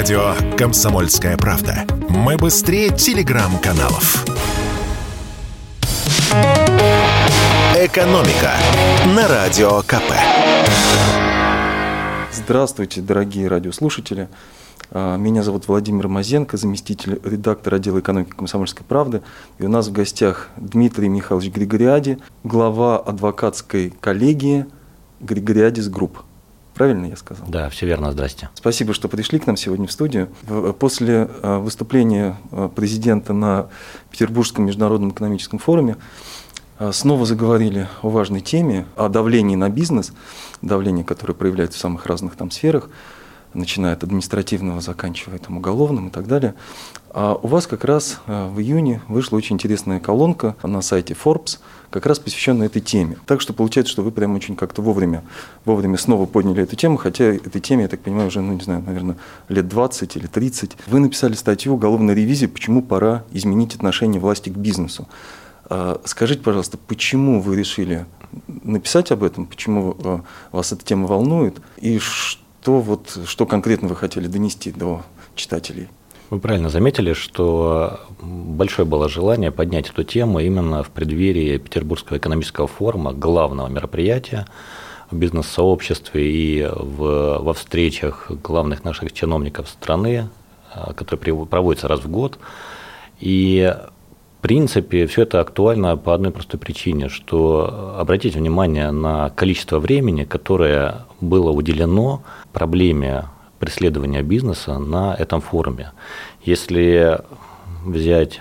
Радио «Комсомольская правда». Мы быстрее телеграм-каналов. «Экономика» на Радио КП. Здравствуйте, дорогие радиослушатели. А, меня зовут Владимир Мазенко, заместитель редактора отдела экономики «Комсомольской правды». И у нас в гостях Дмитрий Михайлович Григориади, глава адвокатской коллегии «Григориадис Group». Правильно я сказал? Да, все верно, здрасте. Спасибо, что пришли к нам сегодня в студию. После а, выступления а, президента на Петербургском международном экономическом форуме снова заговорили о важной теме, о давлении на бизнес, давлении, которое проявляется в самых разных там сферах начиная от административного, заканчивая там, уголовным и так далее. А у вас как раз э, в июне вышла очень интересная колонка на сайте Forbes, как раз посвященная этой теме. Так что получается, что вы прям очень как-то вовремя, вовремя снова подняли эту тему, хотя этой теме, я так понимаю, уже, ну не знаю, наверное, лет 20 или 30. Вы написали статью «Уголовная ревизия. Почему пора изменить отношение власти к бизнесу». А скажите, пожалуйста, почему вы решили написать об этом, почему э, вас эта тема волнует, и что то вот, что конкретно вы хотели донести до читателей? Вы правильно заметили, что большое было желание поднять эту тему именно в преддверии Петербургского экономического форума, главного мероприятия в бизнес-сообществе и в, во встречах главных наших чиновников страны, а, которые проводятся раз в год. И в принципе, все это актуально по одной простой причине, что обратите внимание на количество времени, которое было уделено проблеме преследования бизнеса на этом форуме. Если взять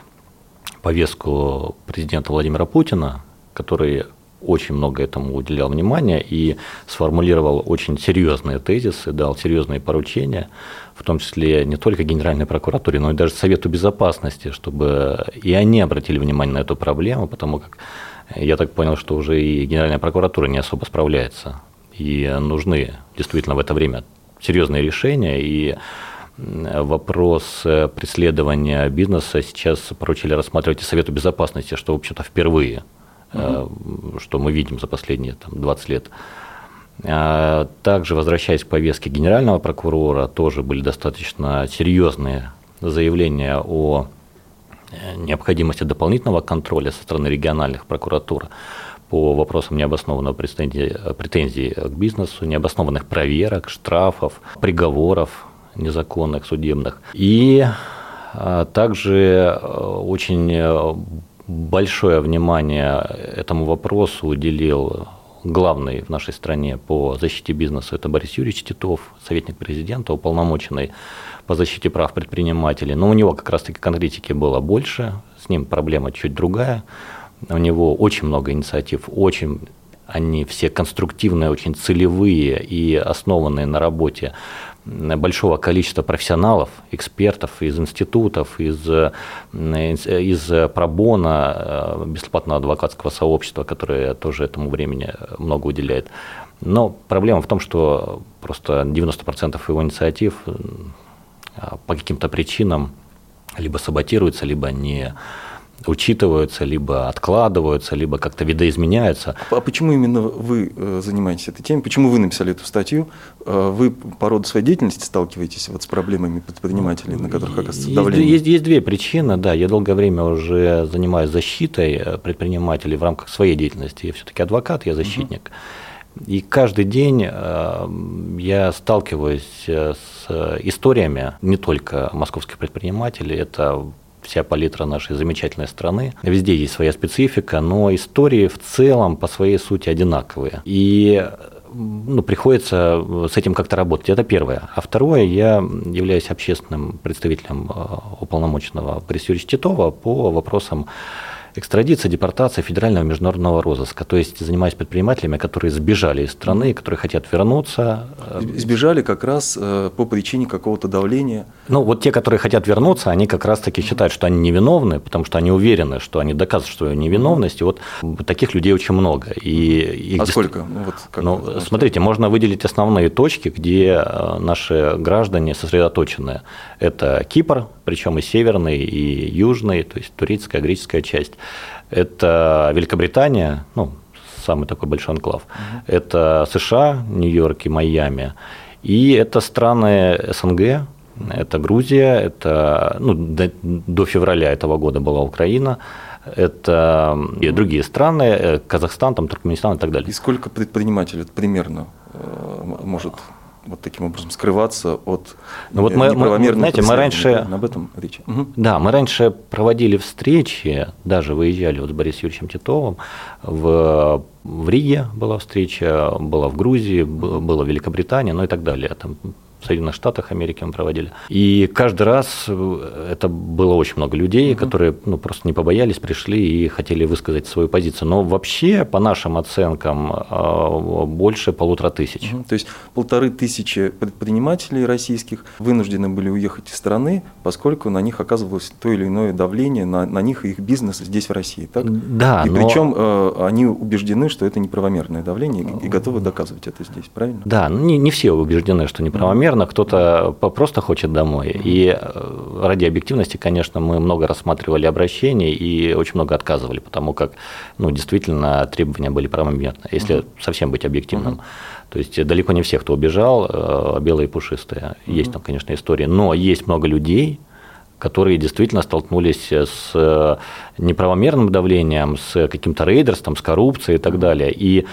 повестку президента Владимира Путина, который очень много этому уделял внимания и сформулировал очень серьезные тезисы, дал серьезные поручения, в том числе не только Генеральной прокуратуре, но и даже Совету Безопасности, чтобы и они обратили внимание на эту проблему, потому как я так понял, что уже и Генеральная прокуратура не особо справляется, и нужны действительно в это время серьезные решения, и вопрос преследования бизнеса сейчас поручили рассматривать и Совету Безопасности, что, в общем-то, впервые, угу. что мы видим за последние там, 20 лет. А, также, возвращаясь к повестке генерального прокурора, тоже были достаточно серьезные заявления о э, необходимости дополнительного контроля со стороны региональных прокуратур по вопросам необоснованного претензий, претензий к бизнесу, необоснованных проверок, штрафов, приговоров незаконных, судебных. И а, также э, очень э, большое внимание этому вопросу уделил главный в нашей стране по защите бизнеса, это Борис Юрьевич Титов, советник президента, уполномоченный по защите прав предпринимателей. Но у него как раз-таки конкретики было больше, с ним проблема чуть другая. У него очень много инициатив, очень они все конструктивные, очень целевые и основанные на работе большого количества профессионалов, экспертов из институтов, из, из пробона, э, бесплатного адвокатского сообщества, которое тоже этому времени много уделяет. Но проблема в том, что просто 90% его инициатив э, по каким-то причинам либо саботируются, либо не учитываются, либо откладываются, либо как-то видоизменяются. А почему именно вы э, занимаетесь этой темой? Почему вы написали эту статью? Э, вы по роду своей деятельности сталкиваетесь вот с проблемами предпринимателей, на которых оказывается давление? Есть, есть две причины. Да, я долгое время уже занимаюсь защитой э, предпринимателей в рамках своей деятельности. Я все-таки адвокат, я защитник. Угу. И каждый день я сталкиваюсь с историями не только московских предпринимателей, это вся палитра нашей замечательной страны. Везде есть своя специфика, но истории в целом по своей сути одинаковые. И ну, приходится с этим как-то работать. Это первое. А второе, я являюсь общественным представителем э, уполномоченного пресс Титова по вопросам экстрадиция, депортация федерального международного розыска. То есть занимаюсь предпринимателями, которые сбежали из страны, которые хотят вернуться. Сбежали как раз э, по причине какого-то давления. Ну, вот те, которые хотят вернуться, они как раз-таки считают, что они невиновны, потому что они уверены, что они доказывают свою невиновность. И вот таких людей очень много. И а сколько? Ну, вот как ну, смотрите, можно выделить основные точки, где э, наши граждане сосредоточены. Это Кипр, причем и северный, и южный, то есть турецкая, греческая часть. Это Великобритания, ну, самый такой большой анклав. Угу. Это США, Нью-Йорк и Майами. И это страны СНГ, Это Грузия, это ну, до, до февраля этого года была Украина, это и другие страны, э, Казахстан, там, Туркменистан и так далее. И сколько предпринимателей примерно может вот таким образом скрываться от ну, вот мы, мы, знаете, мы раньше об этом речь. Угу. Да, мы раньше проводили встречи, даже выезжали вот с Борисом Юрьевичем Титовым в в Риге была встреча, была в Грузии, была в Великобритании, ну и так далее. Там в Соединенных Штатах Америки мы проводили. И каждый раз э, это было очень много людей, угу. которые ну, просто не побоялись, пришли и хотели высказать свою позицию. Но вообще, по нашим оценкам, э, больше полутора тысяч. Угу. То есть полторы тысячи предпринимателей российских вынуждены были уехать из страны, поскольку на них оказывалось то или иное давление, на, на них и их бизнес здесь, в России. Так? Да. И но... причем э, они убеждены, что это неправомерное давление и готовы доказывать это здесь, правильно? Да, ну, не, не все убеждены, что неправомерно наверное, кто-то просто хочет домой. И э, ради объективности, конечно, мы много рассматривали обращений и очень много отказывали, потому как, ну, действительно, требования были правомерны, если совсем быть объективным. То есть далеко не все, кто убежал, э, белые и пушистые. Есть там, конечно, истории. Но есть много людей, которые действительно столкнулись с э, неправомерным давлением, с каким-то рейдерством, с коррупцией и так далее. И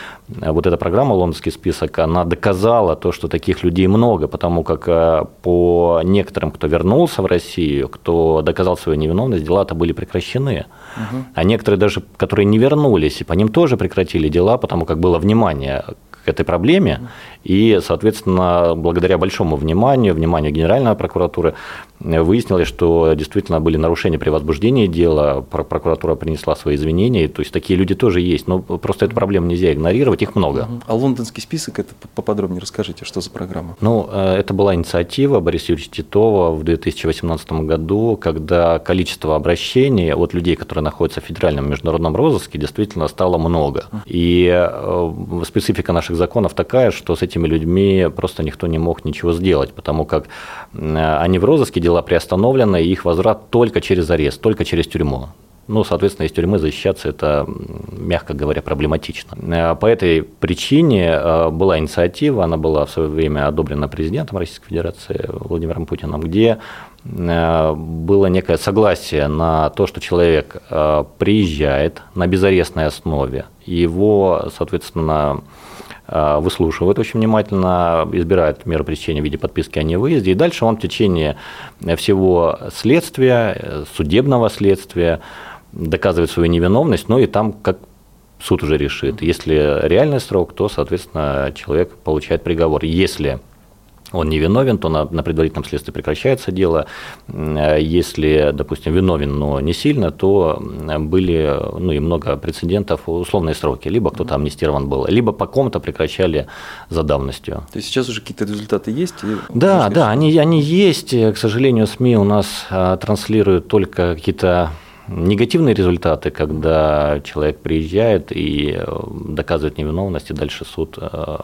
э, вот эта программа «Лондонский список», она доказала то, что таких людей много, потому как э, по некоторым, кто вернулся в Россию, кто доказал свою невиновность, дела-то были прекращены. Угу. А некоторые даже, которые не вернулись, и по ним тоже прекратили дела, потому как было внимание к этой проблеме. И, соответственно, благодаря большому вниманию, вниманию Генеральной прокуратуры, выяснилось, что действительно были нарушения при возбуждении дела, прокуратура принесла свои извинения, то есть такие люди тоже есть, но просто эту проблему нельзя игнорировать, их много. А лондонский список, это поподробнее расскажите, что за программа? Ну, э, это была инициатива Бориса Юрьевича Титова в 2018 году, когда количество обращений от людей, которые находятся в федеральном международном розыске, действительно стало много. И э, специфика наших законов такая, что с этим этими людьми просто никто не мог ничего сделать, потому как они в розыске, дела приостановлены, и их возврат только через арест, только через тюрьму. Ну, соответственно, из тюрьмы защищаться это, мягко говоря, проблематично. Э, по этой причине э, была инициатива, она была в свое время одобрена президентом Российской Федерации Владимиром Путиным, где э, было некое согласие на то, что человек приезжает на безарестной основе, его, соответственно, Э, выслушивает очень внимательно, избирает меру пресечения в виде подписки о невыезде, и дальше он в течение всего следствия, судебного следствия доказывает свою невиновность, ну и там как суд уже решит. Если реальный срок, то, соответственно, человек получает приговор. Если он не виновен, то на, на предварительном следствии прекращается дело. Если, допустим, виновен, но не сильно, то были ну, и много прецедентов, условные сроки. Либо кто-то амнистирован был, либо по ком-то прекращали за давностью. То есть сейчас уже какие-то результаты есть? Да, да, они, они есть. К сожалению, СМИ у нас а, транслируют только какие-то негативные результаты, когда человек приезжает и э, доказывает невиновность, и дальше суд э, Э,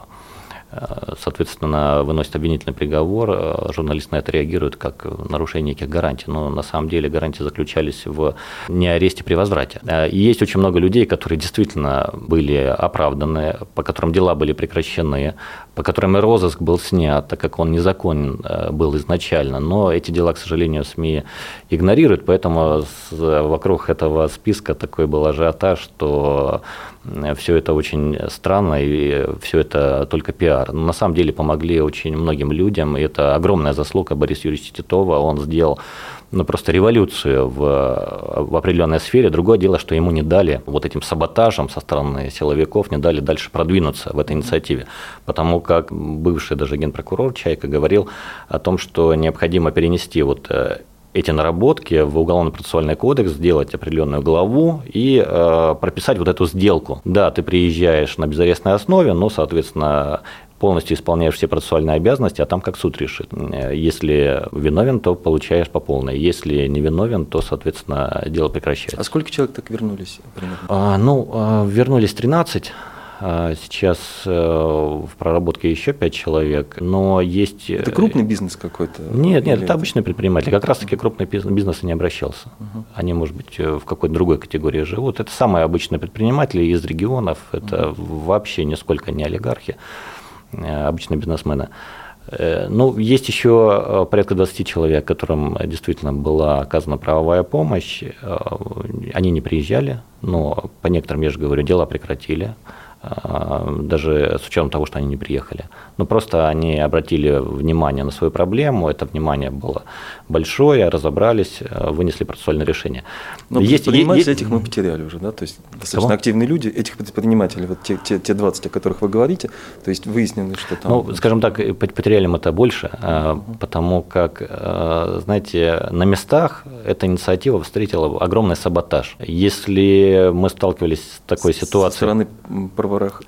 соответственно, выносит обвинительный приговор, э, журналист на это реагирует как нарушение неких гарантий, но на самом деле гарантии заключались в не аресте при возврате. Э, и есть очень много людей, которые действительно были оправданы, по которым дела были прекращены, по которым и розыск был снят, так как он незаконен был изначально, но эти дела, к сожалению, СМИ игнорируют, поэтому вокруг этого списка такой был ажиотаж, что все это очень странно, и все это только пиар. На самом деле помогли очень многим людям, и это огромная заслуга Бориса Юрьевича Титова. Он сделал ну, просто революцию в, в определенной сфере. Другое дело, что ему не дали вот этим саботажем со стороны силовиков, не дали дальше продвинуться в этой инициативе. Потому как бывший даже генпрокурор Чайка говорил о том, что необходимо перенести вот э, эти наработки в Уголовно-процессуальный кодекс, сделать определенную главу и э, прописать вот эту сделку. Да, ты приезжаешь на безарестной основе, но, соответственно, полностью исполняешь все процессуальные обязанности, а там как суд решит. Если виновен, то получаешь по полной. Если не виновен, то, соответственно, дело прекращается. А сколько человек так вернулись? Примерно? А, ну, а, вернулись 13 а сейчас э, в проработке еще пять человек, но есть... Это э, крупный бизнес какой-то? Нет, нет, это обычный предприниматель. Как раз-таки крупный бизнес и не обращался. Угу. Они, может быть, э, в какой-то другой категории живут. Это самые обычные предприниматели из регионов, это угу. вообще нисколько не олигархи, обычные бизнесмены. Э, ну, есть еще э, порядка 20 человек, которым действительно была оказана правовая помощь. Э, они не приезжали, но по некоторым, я же говорю, дела прекратили. А, даже с учетом того, что они не приехали. Ну, просто они обратили внимание на свою проблему, это внимание было большое, разобрались, э, вынесли процессуальное решение. Но есть, предпринимателей есть, этих мы потеряли уже, да, то есть достаточно кого? активные люди, этих предпринимателей, вот те, те, те 20, о которых вы говорите, то есть выяснилось, что там… Ну, скажем так, потеряли мы это больше, угу. потому как, э, знаете, на местах эта инициатива встретила огромный саботаж. Если мы сталкивались с такой ситуацией… Со стороны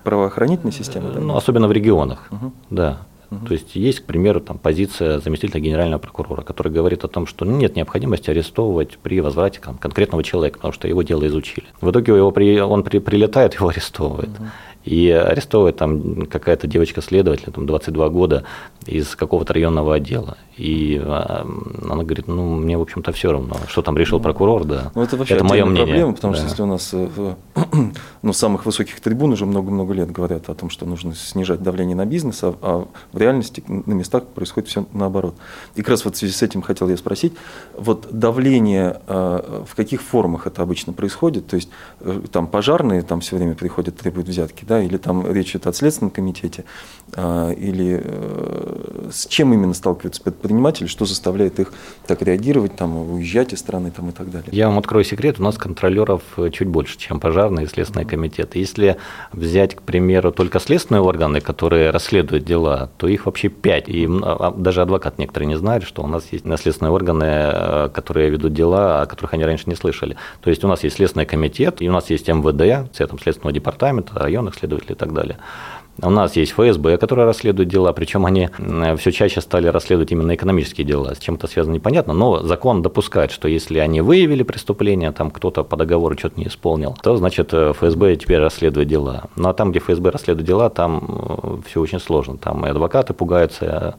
правоохранительной системы? Да? Ну, особенно в регионах, угу. да. Угу. То есть есть, к примеру, там, позиция заместителя генерального прокурора, который говорит о том, что нет необходимости арестовывать при возврате там, конкретного человека, потому что его дело изучили. В итоге его при, он при, прилетает, его арестовывают. Угу. И арестовывает там какая-то девочка-следователь, там 22 года, из какого-то районного отдела. И а, она говорит, ну, мне, в общем-то, все равно, что там решил ну, прокурор, да. Ну, это вообще это мое мнение. проблема, потому да. что если у нас э, ну, самых высоких трибун уже много-много лет говорят о том, что нужно снижать давление на бизнес, а, а в реальности на местах происходит все наоборот. И как раз вот в связи с этим хотел я спросить, вот давление, а, в каких формах это обычно происходит? То есть э, там пожарные там все время приходят, требуют взятки, да, или там речь идет о Следственном комитете, или э, с чем именно сталкиваются предприниматели, что заставляет их так реагировать, там, уезжать из страны там, и так далее? Я вам открою секрет, у нас контролеров чуть больше, чем пожарные и следственные комитеты. Если взять, к примеру, только следственные органы, которые расследуют дела, то их вообще пять. И а, даже адвокат некоторые не знают, что у нас есть следственные органы, э, которые ведут дела, о которых они раньше не слышали. То есть у нас есть следственный комитет, и у нас есть МВД, цветом следственного департамента, районных следователей и так далее. У нас есть ФСБ, которая расследует дела, причем они все чаще стали расследовать именно экономические дела. С чем это связано, непонятно, но закон допускает, что если они выявили преступление, там кто-то по договору что-то не исполнил, то, значит, ФСБ теперь расследует дела. Ну, а там, где ФСБ расследует дела, там э, все очень сложно. Там и адвокаты пугаются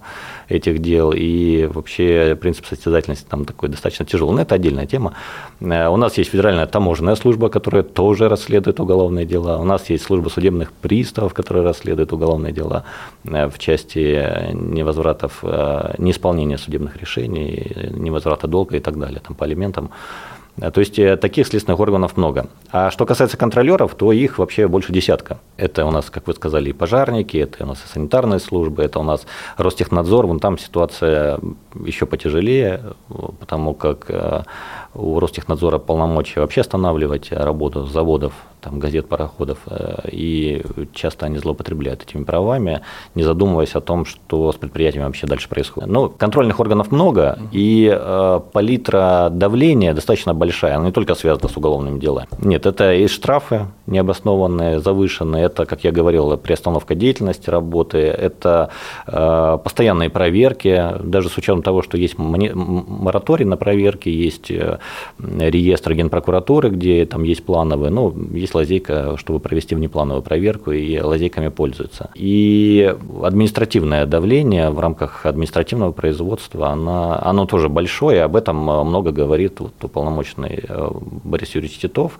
этих дел, и вообще принцип состязательности там такой достаточно тяжелый. Но это отдельная тема. Э, у нас есть федеральная таможенная служба, которая тоже расследует уголовные дела. У нас есть служба судебных приставов, которая расследует уголовные дела э, в части невозвратов, э, неисполнения судебных решений, невозврата долга и так далее, там, по алиментам. Э, то есть э, таких следственных органов много. А что касается контролеров, то их вообще больше десятка. Это у нас, как вы сказали, и пожарники, это у нас и санитарные службы, это у нас Ростехнадзор. Вон там ситуация еще потяжелее, потому как э, у Ростехнадзора полномочия вообще останавливать работу заводов там, газет, пароходов, э, и часто они злоупотребляют этими правами, не задумываясь о том, что с предприятиями вообще дальше происходит. Но контрольных органов много, и э, палитра давления достаточно большая, она не только связана с уголовными делами. Нет, это и штрафы необоснованные, завышенные, это, как я говорил, приостановка деятельности работы, это э, постоянные проверки, даже с учетом того, что есть мораторий на проверки, есть реестр генпрокуратуры, где там есть плановые, ну, если лазейка, чтобы провести внеплановую проверку, и лазейками пользуются. И административное давление в рамках административного производства, она, оно тоже большое, об этом много говорит вот уполномоченный э, Борис Юрьевич Титов.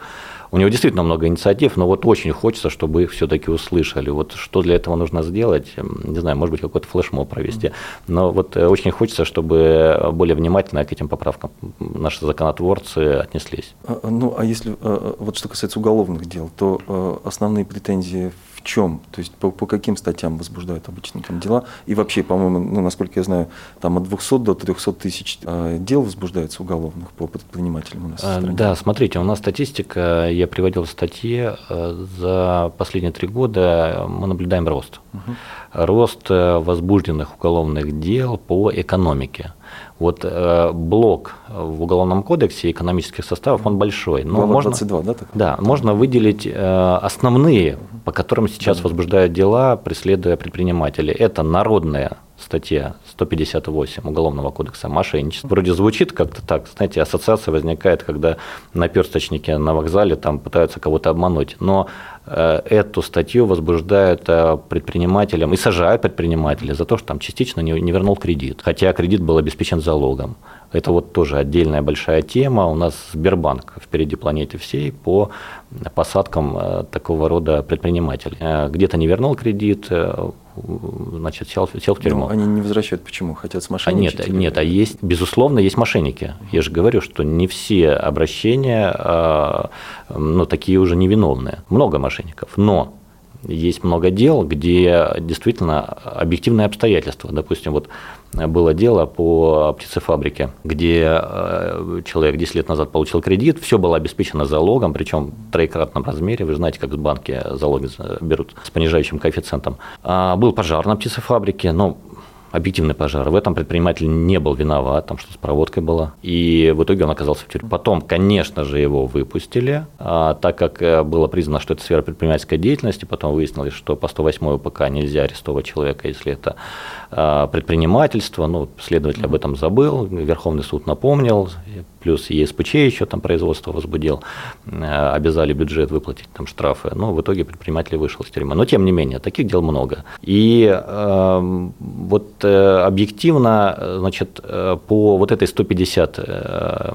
У него действительно много инициатив, но вот очень хочется, чтобы их все-таки услышали. Вот что для этого нужно сделать, не знаю, может быть, какой-то флешмоб провести. Но вот э, очень хочется, чтобы более внимательно к этим поправкам наши законотворцы отнеслись. А, а, ну, а если вот что касается уголовных дел, то э, основные претензии чем? То есть по, по каким статьям возбуждают обычно там дела? И вообще, по-моему, ну, насколько я знаю, там от 200 до 300 тысяч э, дел возбуждается уголовных по предпринимателям у нас. А, да, смотрите, у нас статистика, я приводил в статье, э, за последние три года мы наблюдаем рост. Угу. Рост э, возбужденных уголовных дел по экономике. Вот э, блок в Уголовном кодексе экономических составов, он большой. Но Глава можно, 22, да? Так? Да, можно выделить э, основные, по которым сейчас возбуждают дела, преследуя предпринимателей. Это народная статья 158 Уголовного кодекса мошенничество. Вроде звучит как-то так, знаете, ассоциация возникает, когда наперсточники на вокзале там пытаются кого-то обмануть. Но э, эту статью возбуждают э, предпринимателям и сажают предпринимателя за то, что там частично не, не вернул кредит, хотя кредит был обеспечен залогом. Это вот тоже отдельная большая тема. У нас Сбербанк впереди планеты всей по посадкам э, такого рода предпринимателей. Где-то не вернул кредит, значит, сел, сел в тюрьму. Но ну, они не возвращают почему? Хотят с мошенничать? А нет, нет, а есть, безусловно, есть мошенники. Я же говорю, что не все обращения, а, ну, такие уже невиновные. Много мошенников. Но есть много дел, где действительно объективные обстоятельства. Допустим, вот было дело по птицефабрике, где э, человек 10 лет назад получил кредит, все было обеспечено залогом, причем в троекратном размере. Вы знаете, как банки залоги берут с понижающим коэффициентом. А, был пожар на птицефабрике, но объективный пожар. В этом предприниматель не был виноват, там что с проводкой было. И в итоге он оказался в тюрьме. Потом, конечно же, его выпустили, а, так как э, было признано, что это сфера предпринимательской деятельности. Потом выяснилось, что по 108 УПК нельзя арестовать человека, если это а, предпринимательство. Ну, следователь об этом забыл, Верховный суд напомнил, плюс ЕСПЧ еще там производство возбудил, э, обязали бюджет выплатить там штрафы, но в итоге предприниматель вышел из тюрьмы. Но тем не менее, таких дел много. И э, вот э, объективно, значит, э, по вот этой 150 э,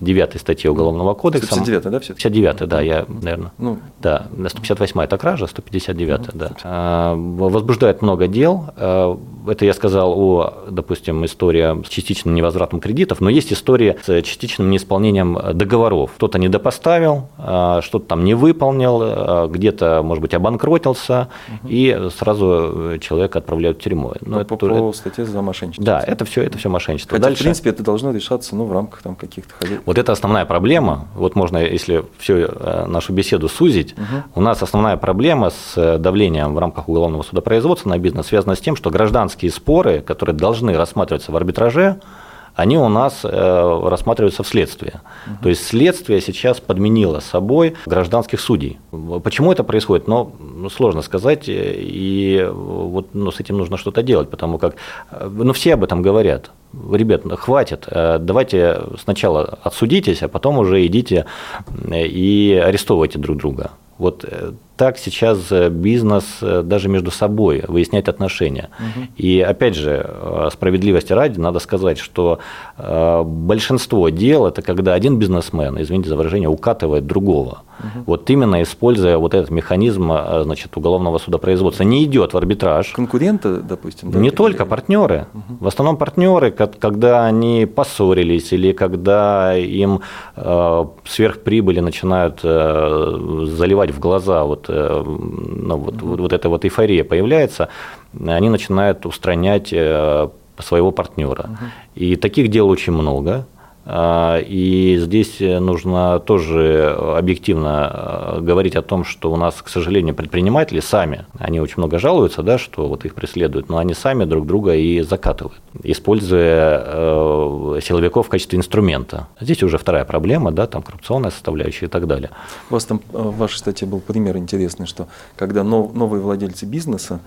9 статье Уголовного кодекса. 159 да, все 59 да, я, наверное. Ну, да, 158 это кража, 159 ну, да. А, возбуждает много дел. А, это я сказал о, допустим, истории с частичным невозвратом кредитов, но есть история с частичным неисполнением договоров. Кто-то недопоставил, а, что-то там не выполнил, где-то, может быть, обанкротился, угу. и сразу человека отправляют в тюрьму. Но ну, это по, по статье за мошенничество. Да, это все, это все мошенничество. Хотя, Дальше... в принципе, это должно решаться ну, в рамках там, каких-то хозяйств. Вот это основная проблема. Вот можно, если всю э, нашу беседу сузить, угу. у нас основная проблема с э, давлением в рамках уголовного судопроизводства на бизнес связана с тем, что гражданские споры, которые должны рассматриваться в арбитраже, они у нас э, рассматриваются в следствии. То есть следствие сейчас подменило собой гражданских судей. Почему это происходит? Ну, ну сложно сказать, и вот ну, с этим нужно что-то делать, потому как ну, все об этом говорят ребят, хватит, э, давайте сначала отсудитесь, а потом уже идите и арестовывайте друг друга. Вот э, так сейчас э, бизнес э, даже между собой выясняет отношения. Угу. И опять же, справедливости ради, надо сказать, что большинство дел это когда один бизнесмен, извините за выражение, укатывает другого. Угу. Вот именно используя вот этот механизм значит, уголовного судопроизводства. Не идет в арбитраж. Конкуренты, допустим. Да, не только партнеры. Угу. В основном партнеры, когда они поссорились или когда им сверхприбыли начинают заливать в глаза вот, э, ну, вот, вот, вот эта вот эйфория появляется, они начинают устранять э, своего партнера. Угу. И таких дел очень много. А, и здесь нужно тоже объективно э, говорить о том, что у нас, к сожалению, предприниматели сами, они очень много жалуются, да, что вот их преследуют, но они сами друг друга и закатывают, используя э, силовиков в качестве инструмента. Здесь уже вторая проблема, да, там коррупционная составляющая и так далее. У вас там э, в вашей статье был пример интересный, что когда новые владельцы бизнеса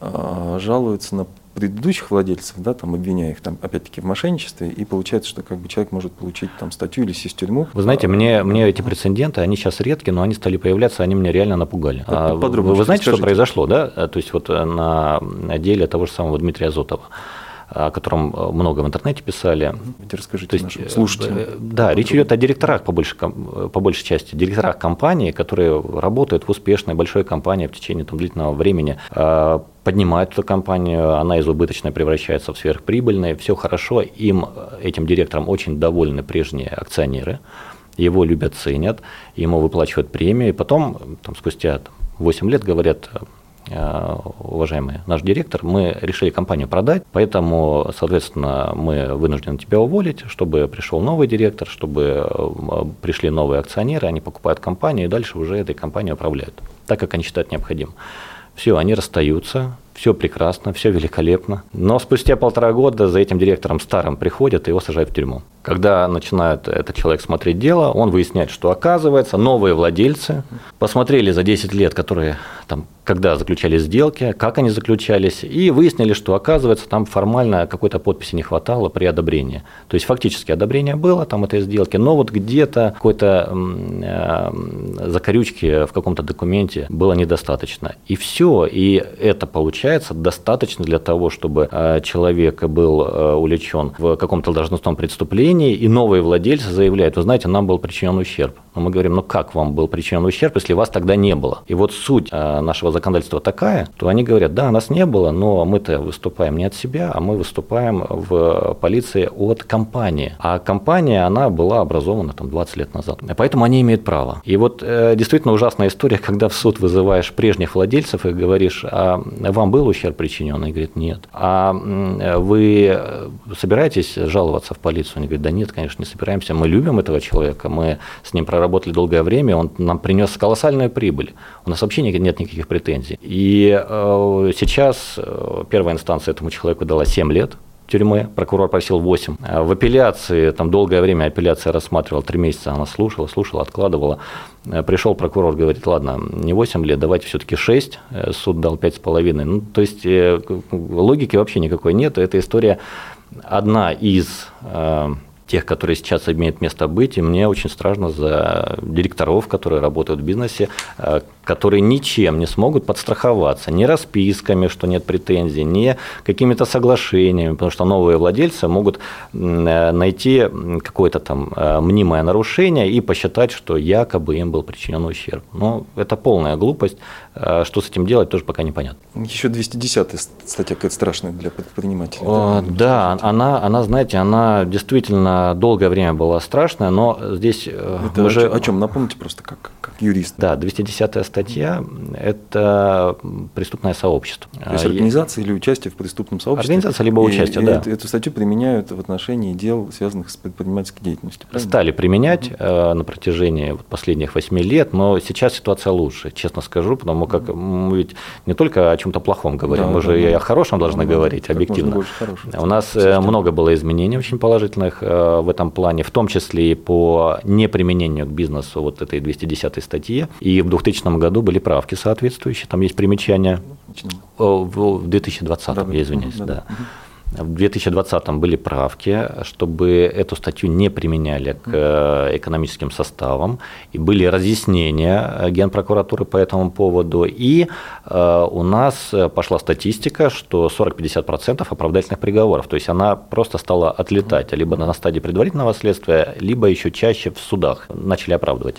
жалуются на предыдущих владельцев, да, там, обвиняя их, там, опять-таки, в мошенничестве, и получается, что как бы человек может получить там статью или сесть в тюрьму. Вы знаете, мне, мне эти прецеденты, они сейчас редки, но они стали появляться, они меня реально напугали. А, вы, вы знаете, скажите. что произошло, да? То есть вот на деле того же самого Дмитрия Зотова о котором много в интернете писали. Расскажите То есть, слушателям. Э, да, речь идет о директорах по большей, по большей части, директорах компании, которые работают в успешной большой компании в течение там, длительного времени, поднимают эту компанию, она из убыточной превращается в сверхприбыльную, все хорошо, им, этим директорам очень довольны прежние акционеры, его любят, ценят, ему выплачивают премию, и потом, там, спустя 8 лет говорят, Э, уважаемый наш директор, мы решили компанию продать, поэтому, соответственно, мы вынуждены тебя уволить, чтобы пришел новый директор, чтобы э, пришли новые акционеры, они покупают компанию и дальше уже этой компанией управляют, так как они считают необходимым. Все, они расстаются, все прекрасно, все великолепно. Но спустя полтора года за этим директором старым приходят и его сажают в тюрьму. Когда начинает этот человек смотреть дело, он выясняет, что оказывается новые владельцы посмотрели за 10 лет, которые там когда заключались сделки, как они заключались, и выяснили, что, оказывается, там формально какой-то подписи не хватало при одобрении. То есть фактически одобрение было там этой сделки, но вот где-то какой-то э, закорючки в каком-то документе было недостаточно. И все, и это получается достаточно для того, чтобы э, человек был э, увлечен в каком-то должностном преступлении, и новые владельцы заявляют, вы знаете, нам был причинен ущерб Но мы говорим, ну как вам был причинен ущерб, если вас тогда не было? И вот суть э, нашего законодательства такая, то они говорят, да, нас не было, но мы-то выступаем не от себя, а мы выступаем в полиции от компании. А компания, она была образована там 20 лет назад. Поэтому они имеют право. И вот э, действительно ужасная история, когда в суд вызываешь прежних владельцев и говоришь, а вам был ущерб причинен? Они говорят, нет. А вы собираетесь жаловаться в полицию? Они говорят, да нет, конечно, не собираемся. Мы любим этого человека, мы с ним проработали долгое время, он нам принес колоссальную прибыль. У нас вообще нет никаких претензий. И э, сейчас э, первая инстанция этому человеку дала 7 лет, тюрьмы, прокурор просил 8. А в апелляции, там долгое время апелляция рассматривала, 3 месяца она слушала, слушала, откладывала. Э, Пришел прокурор, говорит, ладно, не 8 лет, давайте все-таки 6, суд дал 5,5. Ну, то есть логики вообще никакой нет, эта история одна из тех, которые сейчас имеют место быть, и мне очень страшно за директоров, которые работают в бизнесе, э, которые ничем не смогут подстраховаться, ни расписками, что нет претензий, ни какими-то соглашениями, потому что новые владельцы могут э, найти какое-то там э, мнимое нарушение и посчитать, что якобы им был причинен ущерб. Но это полная глупость. Что с этим делать, тоже пока непонятно. Еще 210 статья какая-то страшная для предпринимателей. О, да, она, она, знаете, она действительно долгое время была страшная, но здесь э, это мы же... О чем? Напомните просто, как, как юрист. Да, 210 статья – это преступное сообщество. То есть организация или участие в преступном сообществе? Организация либо участие, и, да. И эту статью применяют в отношении дел, связанных с предпринимательской деятельностью, правильно? Стали применять угу. на протяжении последних 8 лет, но сейчас ситуация лучше, честно скажу, потому как мы ведь не только о чем-то плохом говорим, да, мы да, же да. и о хорошем должны да, говорить, объективно. У нас э, Система. много было изменений очень положительных в этом плане, в том числе и по неприменению к бизнесу вот этой 210 статьи. И в 2000 году были правки соответствующие, там есть примечания. В 2020, да, я извиняюсь, да. да. В 2020 были правки, чтобы эту статью не применяли к э, экономическим составам, и были разъяснения Генпрокуратуры по этому поводу, и э, у нас пошла статистика, что 40-50% оправдательных приговоров, то есть она просто стала отлетать либо на стадии предварительного следствия, либо еще чаще в судах начали оправдывать.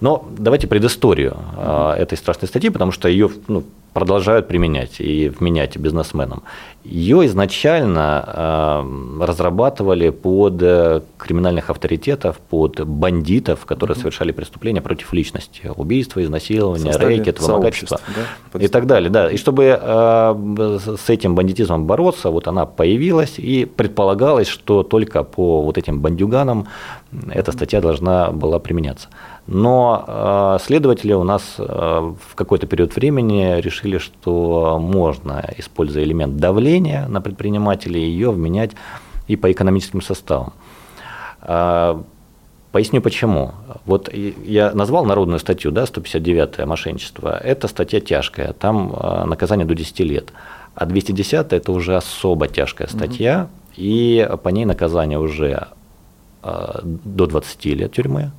Но давайте предысторию э, этой страшной статьи, потому что ее ну, продолжают применять и вменять бизнесменам. Ее изначально э, разрабатывали под э, криминальных авторитетов, под бандитов, которые совершали преступления против личности, убийства, изнасилования, рэкет, вымогательства да? и так далее. Да. И чтобы с этим бандитизмом бороться, вот она появилась, и предполагалось, что только по вот этим бандюганам эта статья должна была применяться. Но э, следователи у нас э, в какой-то период времени решили, что можно, используя элемент давления на предпринимателей, ее вменять и по экономическим составам. Э, поясню почему. Вот я назвал народную статью, да, 159 мошенничество. Это статья тяжкая, там наказание до 10 лет. А 210 это уже особо тяжкая статья, угу. и по ней наказание уже до 20 лет тюрьмы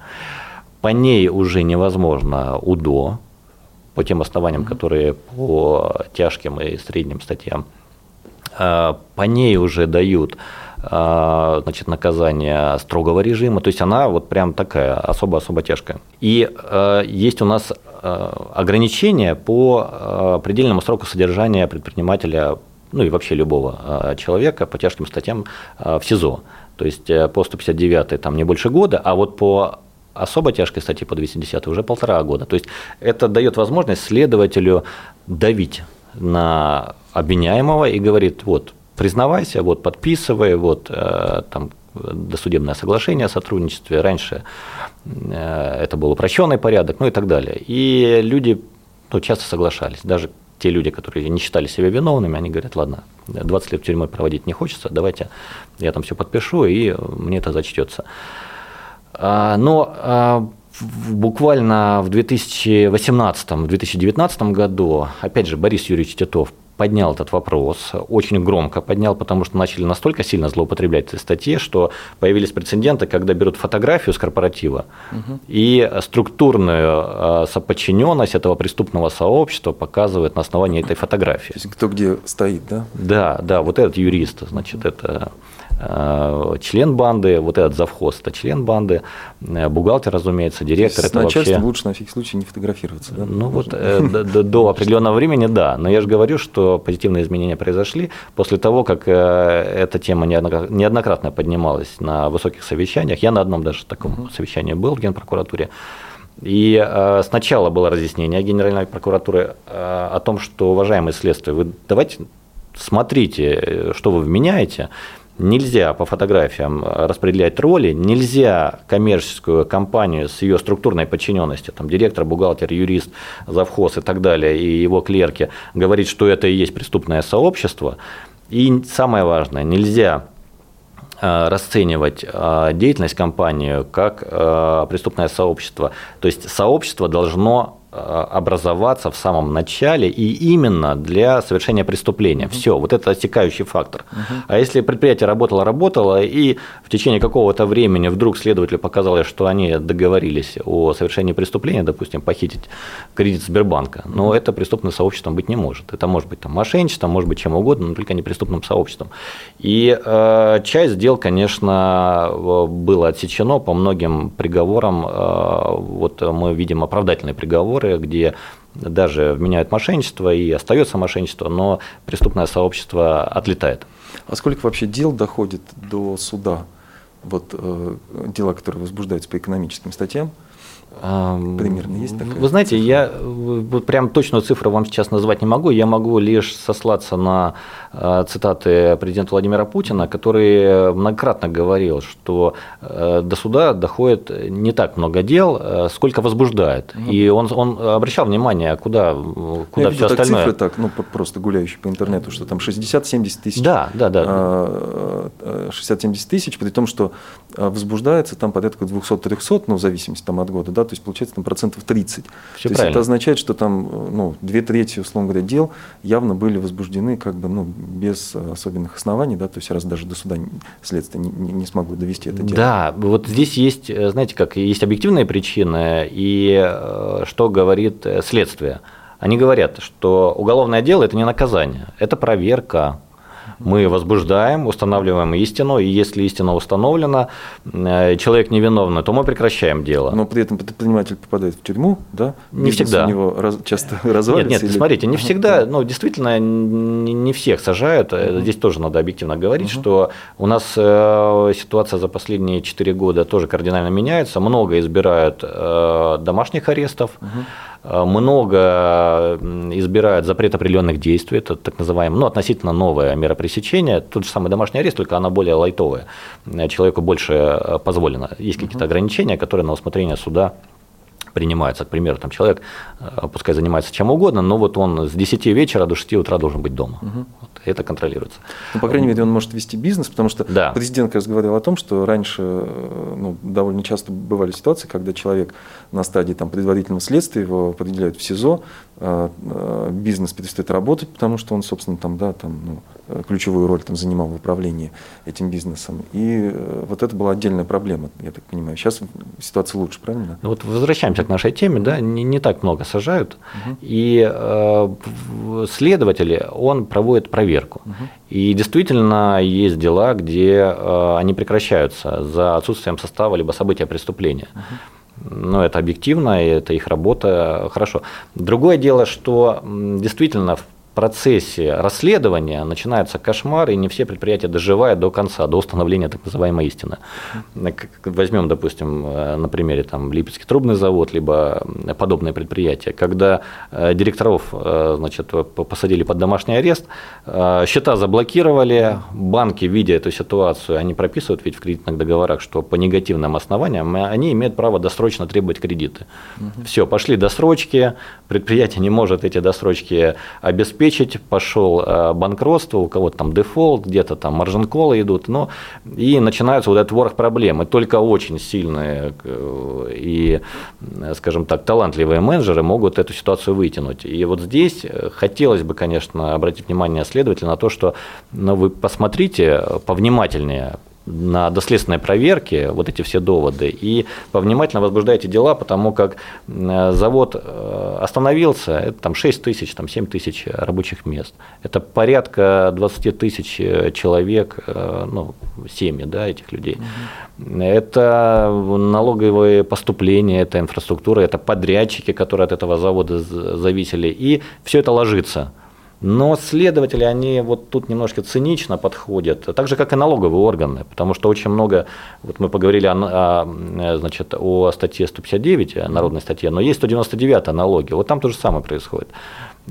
по ней уже невозможно УДО, по тем основаниям, которые по тяжким и средним статьям. А, по ней уже дают а, значит, наказание строгого режима, то есть она вот прям такая особо-особо тяжкая. И а, есть у нас ограничения по предельному сроку содержания предпринимателя, ну и вообще любого человека по тяжким статьям в СИЗО. То есть э, по 159 там не больше года, а вот по особо тяжкой статьи по 210 уже полтора года. То есть это дает возможность следователю давить на обвиняемого и говорит, вот, признавайся, вот, подписывай, вот, э, там, досудебное соглашение о сотрудничестве, раньше э, это был упрощенный порядок, ну и так далее. И люди ну, часто соглашались, даже те люди, которые не считали себя виновными, они говорят, ладно, 20 лет в тюрьмой проводить не хочется, давайте я там все подпишу, и мне это зачтется. А, но а, буквально в 2018-2019 году, опять же, Борис Юрьевич Титов поднял этот вопрос, очень громко поднял, потому что начали настолько сильно злоупотреблять этой статье, что появились прецеденты, когда берут фотографию с корпоратива угу. и структурную а, соподчиненность этого преступного сообщества показывают на основании этой фотографии. То есть кто где стоит, да? Да, да, вот этот юрист, значит, это член банды, вот этот завхоз – это член банды, бухгалтер, разумеется, директор – это вообще… лучше на всякий случай не фотографироваться, да? Ну вот до определенного времени, да, но я же говорю, что позитивные изменения произошли после того, как эта тема неоднократно поднималась на высоких совещаниях. Я на одном даже таком совещании был в Генпрокуратуре. И э, сначала было разъяснение Генеральной прокуратуры э, о том, что, уважаемые следствие, вы давайте смотрите, что вы вменяете. Нельзя по фотографиям распределять роли, нельзя коммерческую компанию с ее структурной подчиненностью, там директор, бухгалтер, юрист, завхоз и так далее, и его клерки, говорить, что это и есть преступное сообщество. И самое важное, нельзя Э, расценивать э, деятельность компании как э, преступное сообщество. То есть сообщество должно Э, образоваться в самом начале и именно для совершения преступления. Все, вот это отсекающий фактор. А если предприятие работало, работало, и в течение какого-то времени вдруг следователю показалось, что они договорились о совершении преступления, допустим, похитить кредит Сбербанка, но это преступным сообществом быть не может. Это может быть там мошенничество, может быть чем угодно, но только не преступным сообществом. И э, часть дел, конечно, было отсечено по многим приговорам. Э, вот мы видим оправдательные приговоры примеры, где даже вменяют мошенничество и остается мошенничество, но преступное сообщество отлетает. А сколько вообще дел доходит до суда? Вот э, дела, которые возбуждаются по экономическим статьям? Примерно есть такая? Вы знаете, цифра? я вот прям точную цифру вам сейчас назвать не могу. Я могу лишь сослаться на э, цитаты президента Владимира Путина, который многократно говорил, что э, до суда доходит не так много дел, э, сколько возбуждает. Ну, И он, он обращал внимание, куда, куда все остальное. цифры так, ну просто гуляющие по интернету, что там 60-70 тысяч. Да, да, да. 60-70 тысяч, при том, что возбуждается там порядка 200-300, ну в зависимости там от года, да, то есть получается там процентов 30. Все То есть это означает, что там ну, две трети, условно говоря, дел явно были возбуждены как бы ну, без особенных оснований, да, то есть раз даже до суда следствие не, не, не смогло довести это дело. Да, вот здесь есть, знаете, как есть объективные причины и э, что говорит э, следствие. Они говорят, что уголовное дело – это не наказание, это проверка, мы возбуждаем, устанавливаем истину, и если истина установлена, э, человек невиновный, то мы прекращаем дело. Но при этом предприниматель попадает в тюрьму, да? Не Бизнес всегда. У него раз, часто развалится? Нет, нет, или... смотрите, не всегда, ну, действительно, не всех сажают. Uh-huh. Здесь тоже надо объективно говорить, что у нас э, ситуация за последние 4 года тоже кардинально меняется. Много избирают домашних арестов. Э, много избирают запрет определенных действий, это так называемое, ну, относительно новое мера пресечения, тот же самый домашний арест, только она более лайтовая, э, человеку больше э, позволено. Есть какие-то ограничения, которые на усмотрение суда принимаются. К примеру, там человек, пускай занимается чем угодно, но вот он с 10 вечера до 6 утра должен быть дома. Угу. Вот, это контролируется. Ну, по крайней мере, он может вести бизнес, потому что да. президент как раз говорил о том, что раньше ну, довольно часто бывали ситуации, когда человек на стадии там, предварительного следствия, его определяют в СИЗО, бизнес перестает работать, потому что он, собственно, там, да, там, ну, ключевую роль там, занимал в управлении этим бизнесом. И э, вот это была отдельная проблема, я так понимаю. Сейчас ситуация лучше, правильно? Ну, вот возвращаемся к нашей теме, да, не, не так много сажают, угу. и э, следователи, он проводит проверку. Угу. И действительно есть дела, где э, они прекращаются за отсутствием состава либо события преступления. Угу ну, это объективно, это их работа, хорошо. Другое дело, что действительно процессе расследования начинается кошмар, и не все предприятия доживают до конца, до установления так называемой истины. Возьмем, допустим, э, на примере там, Липецкий трубный завод, либо подобные предприятия, когда э, директоров э, значит, посадили под домашний арест, счета заблокировали, банки, видя эту ситуацию, они прописывают ведь в кредитных договорах, что по негативным основаниям они имеют право досрочно требовать кредиты. Угу. Все, пошли досрочки, предприятие не может эти досрочки обеспечить, обеспечить, пошел э, банкротство, у кого-то там дефолт, где-то там маржин-колы идут, но и начинается вот этот ворох проблем. И только очень сильные и, скажем так, талантливые менеджеры могут эту ситуацию вытянуть. И вот здесь э, хотелось бы, конечно, обратить внимание следователя на то, что ну, вы посмотрите повнимательнее, на доследственной проверке вот эти все доводы и повнимательно возбуждаете дела, потому как завод э, остановился, это там 6 тысяч, там 7 тысяч рабочих мест. Это порядка 20 тысяч человек, э, ну, семьи да, этих людей. Угу. Это налоговые поступления, это инфраструктура, это подрядчики, которые от этого завода зависели. И все это ложится. Но следователи, они вот тут немножко цинично подходят, так же, как и налоговые органы, потому что очень много, вот мы поговорили о, о, значит, о статье 159, о народной статье, но есть 199 налоги, вот там то же самое происходит.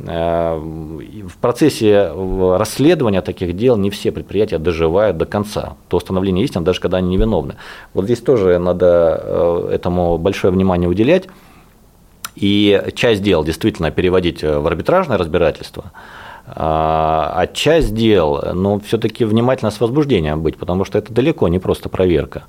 Э, в процессе расследования таких дел не все предприятия доживают до конца, до установления истины, даже когда они невиновны. Вот здесь тоже надо э, этому большое внимание уделять. И часть дел действительно переводить э, в арбитражное разбирательство, а, а часть дел, ну, все-таки внимательно с возбуждением быть, потому что это далеко не просто проверка.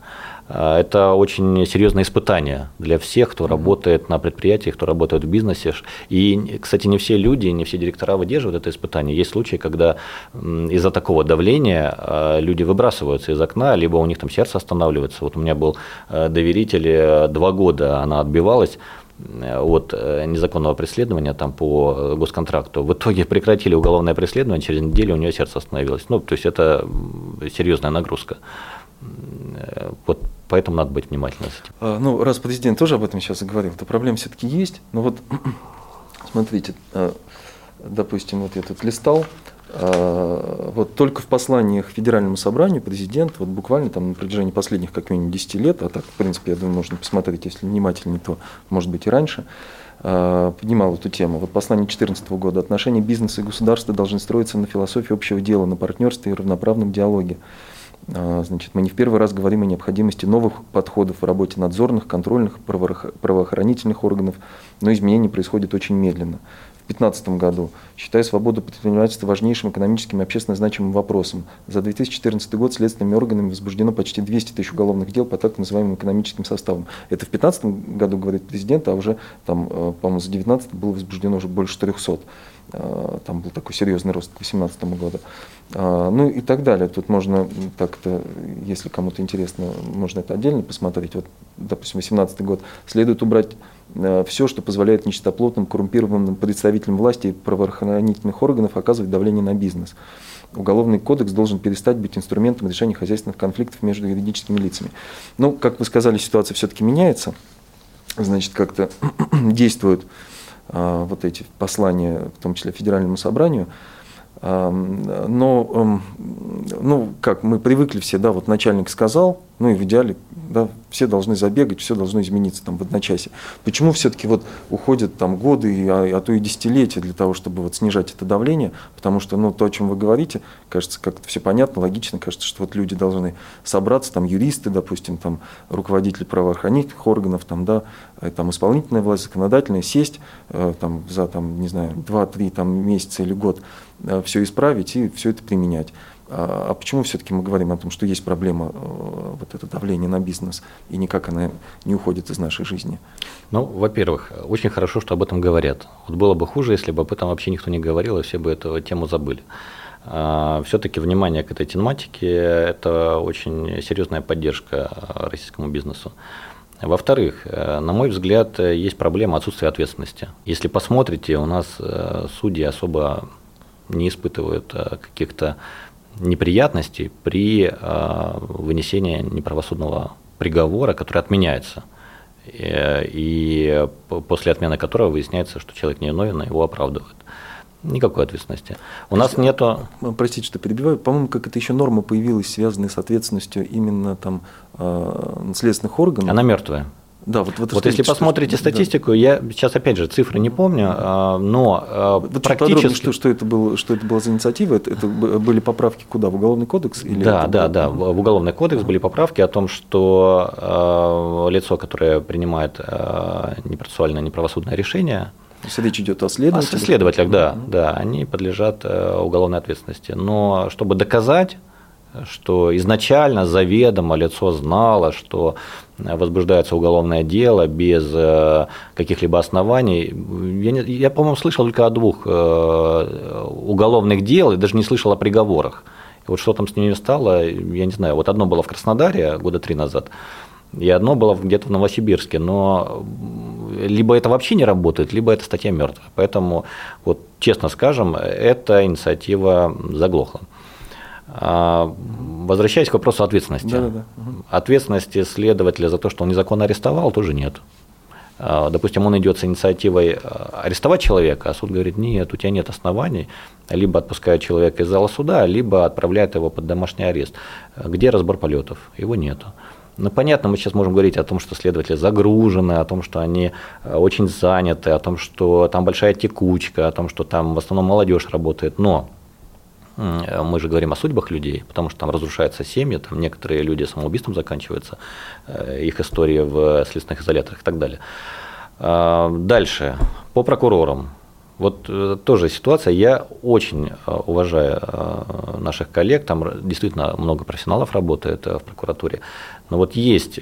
А, это очень серьезное испытание для всех, кто работает на предприятии, кто работает в бизнесе. И, кстати, не все люди, не все директора выдерживают это испытание. Есть случаи, когда из-за такого давления а, люди выбрасываются из окна, либо у них там сердце останавливается. Вот у меня был э, доверитель, э, два года она отбивалась, от э, незаконного преследования там, по э, госконтракту. В итоге прекратили уголовное преследование, через неделю у нее сердце остановилось. Ну, то есть это серьезная нагрузка. Э, вот поэтому надо быть внимательным с. А, ну, раз президент тоже об этом сейчас заговорил, то проблема все-таки есть. Но вот смотрите, допустим, вот я тут листал, вот только в посланиях Федеральному собранию президент вот буквально там на протяжении последних как минимум 10 лет, а так, в принципе, я думаю, можно посмотреть, если внимательнее, то, может быть, и раньше, а, поднимал эту тему. Вот послание 2014 года. Отношения бизнеса и государства должны строиться на философии общего дела, на партнерстве и равноправном диалоге. А, значит, мы не в первый раз говорим о необходимости новых подходов в работе надзорных, контрольных, правоохранительных органов, но изменения происходят очень медленно. 2015 году, считая свободу предпринимательства важнейшим экономическим и общественно значимым вопросом. За 2014 год следственными органами возбуждено почти 200 тысяч уголовных дел по так называемым экономическим составам. Это в 2015 году, говорит президент, а уже, там, э, по-моему, за 2019 было возбуждено уже больше 400. Э, там был такой серьезный рост к 2018 году. А, ну и так далее. Тут можно так-то, если кому-то интересно, можно это отдельно посмотреть. Вот, допустим, 2018 год. Следует убрать Э, все, что позволяет нечистоплотным, коррумпированным представителям власти и правоохранительных органов оказывать давление на бизнес. Уголовный кодекс должен перестать быть инструментом решения хозяйственных конфликтов между юридическими лицами. Ну, как вы сказали, ситуация все-таки меняется. Значит, как-то действуют а, вот эти послания, в том числе Федеральному собранию. А, но, ну, как мы привыкли все, да, вот начальник сказал, ну и в идеале да, все должны забегать, все должно измениться там в одночасье. Почему все-таки вот уходят там годы, а, а то и десятилетия для того, чтобы вот снижать это давление? Потому что, ну, то, о чем вы говорите, кажется, как-то все понятно, логично, кажется, что вот люди должны собраться, там, юристы, допустим, там, руководители правоохранительных органов, там, да, э, там, исполнительная власть, законодательная, сесть э, там, за, там, не знаю, 2-3 там, месяца или год, э, все исправить и все это применять. А, а почему все-таки мы говорим о том, что есть проблема, э, вот это давление на бизнес, и никак она не уходит из нашей жизни? Ну, во-первых, очень хорошо, что об этом говорят. Вот было бы хуже, если бы об этом вообще никто не говорил, и все бы эту тему забыли. А, все-таки внимание к этой тематике – это очень серьезная поддержка российскому бизнесу. Во-вторых, э, на мой взгляд, есть проблема отсутствия ответственности. Если посмотрите, у нас э, судьи особо не испытывают каких-то неприятностей при э, вынесении неправосудного приговора, который отменяется. Э, и после отмены которого выясняется, что человек невиновен, его оправдывают. Никакой ответственности. У нас есть, нету. Простите, что перебиваю. По-моему, как это еще норма появилась, связанная с ответственностью именно там э, следственных органов. Она мертвая. Да, вот, вот, вот если посмотрите статистику, да. я сейчас опять же цифры не помню, а, но а, вот практически что, что это было, что это было за инициатива, это, это были поправки куда в уголовный кодекс или да, да, было... да, в уголовный кодекс были поправки о том, что э, лицо, которое принимает э, непроцессуальное неправосудное решение, если речь идет о следователях. О следователях, да, да, они подлежат уголовной ответственности. Но чтобы доказать, что изначально заведомо лицо знало, что возбуждается уголовное дело без э, каких-либо оснований. Я, не, я по-моему, слышал только о двух э, уголовных дел и даже не слышал о приговорах. вот что там с ними стало, я не знаю. Вот одно было в Краснодаре года три назад, и одно было где-то в Новосибирске, но либо это вообще не работает, либо эта статья мертвая. Поэтому, вот честно скажем, эта инициатива заглохла. А, возвращаясь к вопросу ответственности. Да, да, да. Ответственности следователя за то, что он незаконно арестовал, тоже нет. А, допустим, он идет с инициативой а, арестовать человека, а суд говорит, нет, у тебя нет оснований, либо отпускает человека из зала суда, либо отправляет его под домашний арест. Где разбор полетов? Его нету. Ну, понятно, мы сейчас можем говорить о том, что следователи загружены, о том, что они очень заняты, о том, что там большая текучка, о том, что там в основном молодежь работает, но мы же говорим о судьбах людей, потому что там разрушаются семьи, там некоторые люди самоубийством заканчиваются, э, их истории в следственных изоляторах и так далее. А, дальше, по прокурорам. Вот э, тоже ситуация, я очень э, уважаю наших коллег, там действительно много профессионалов работает в прокуратуре, но вот есть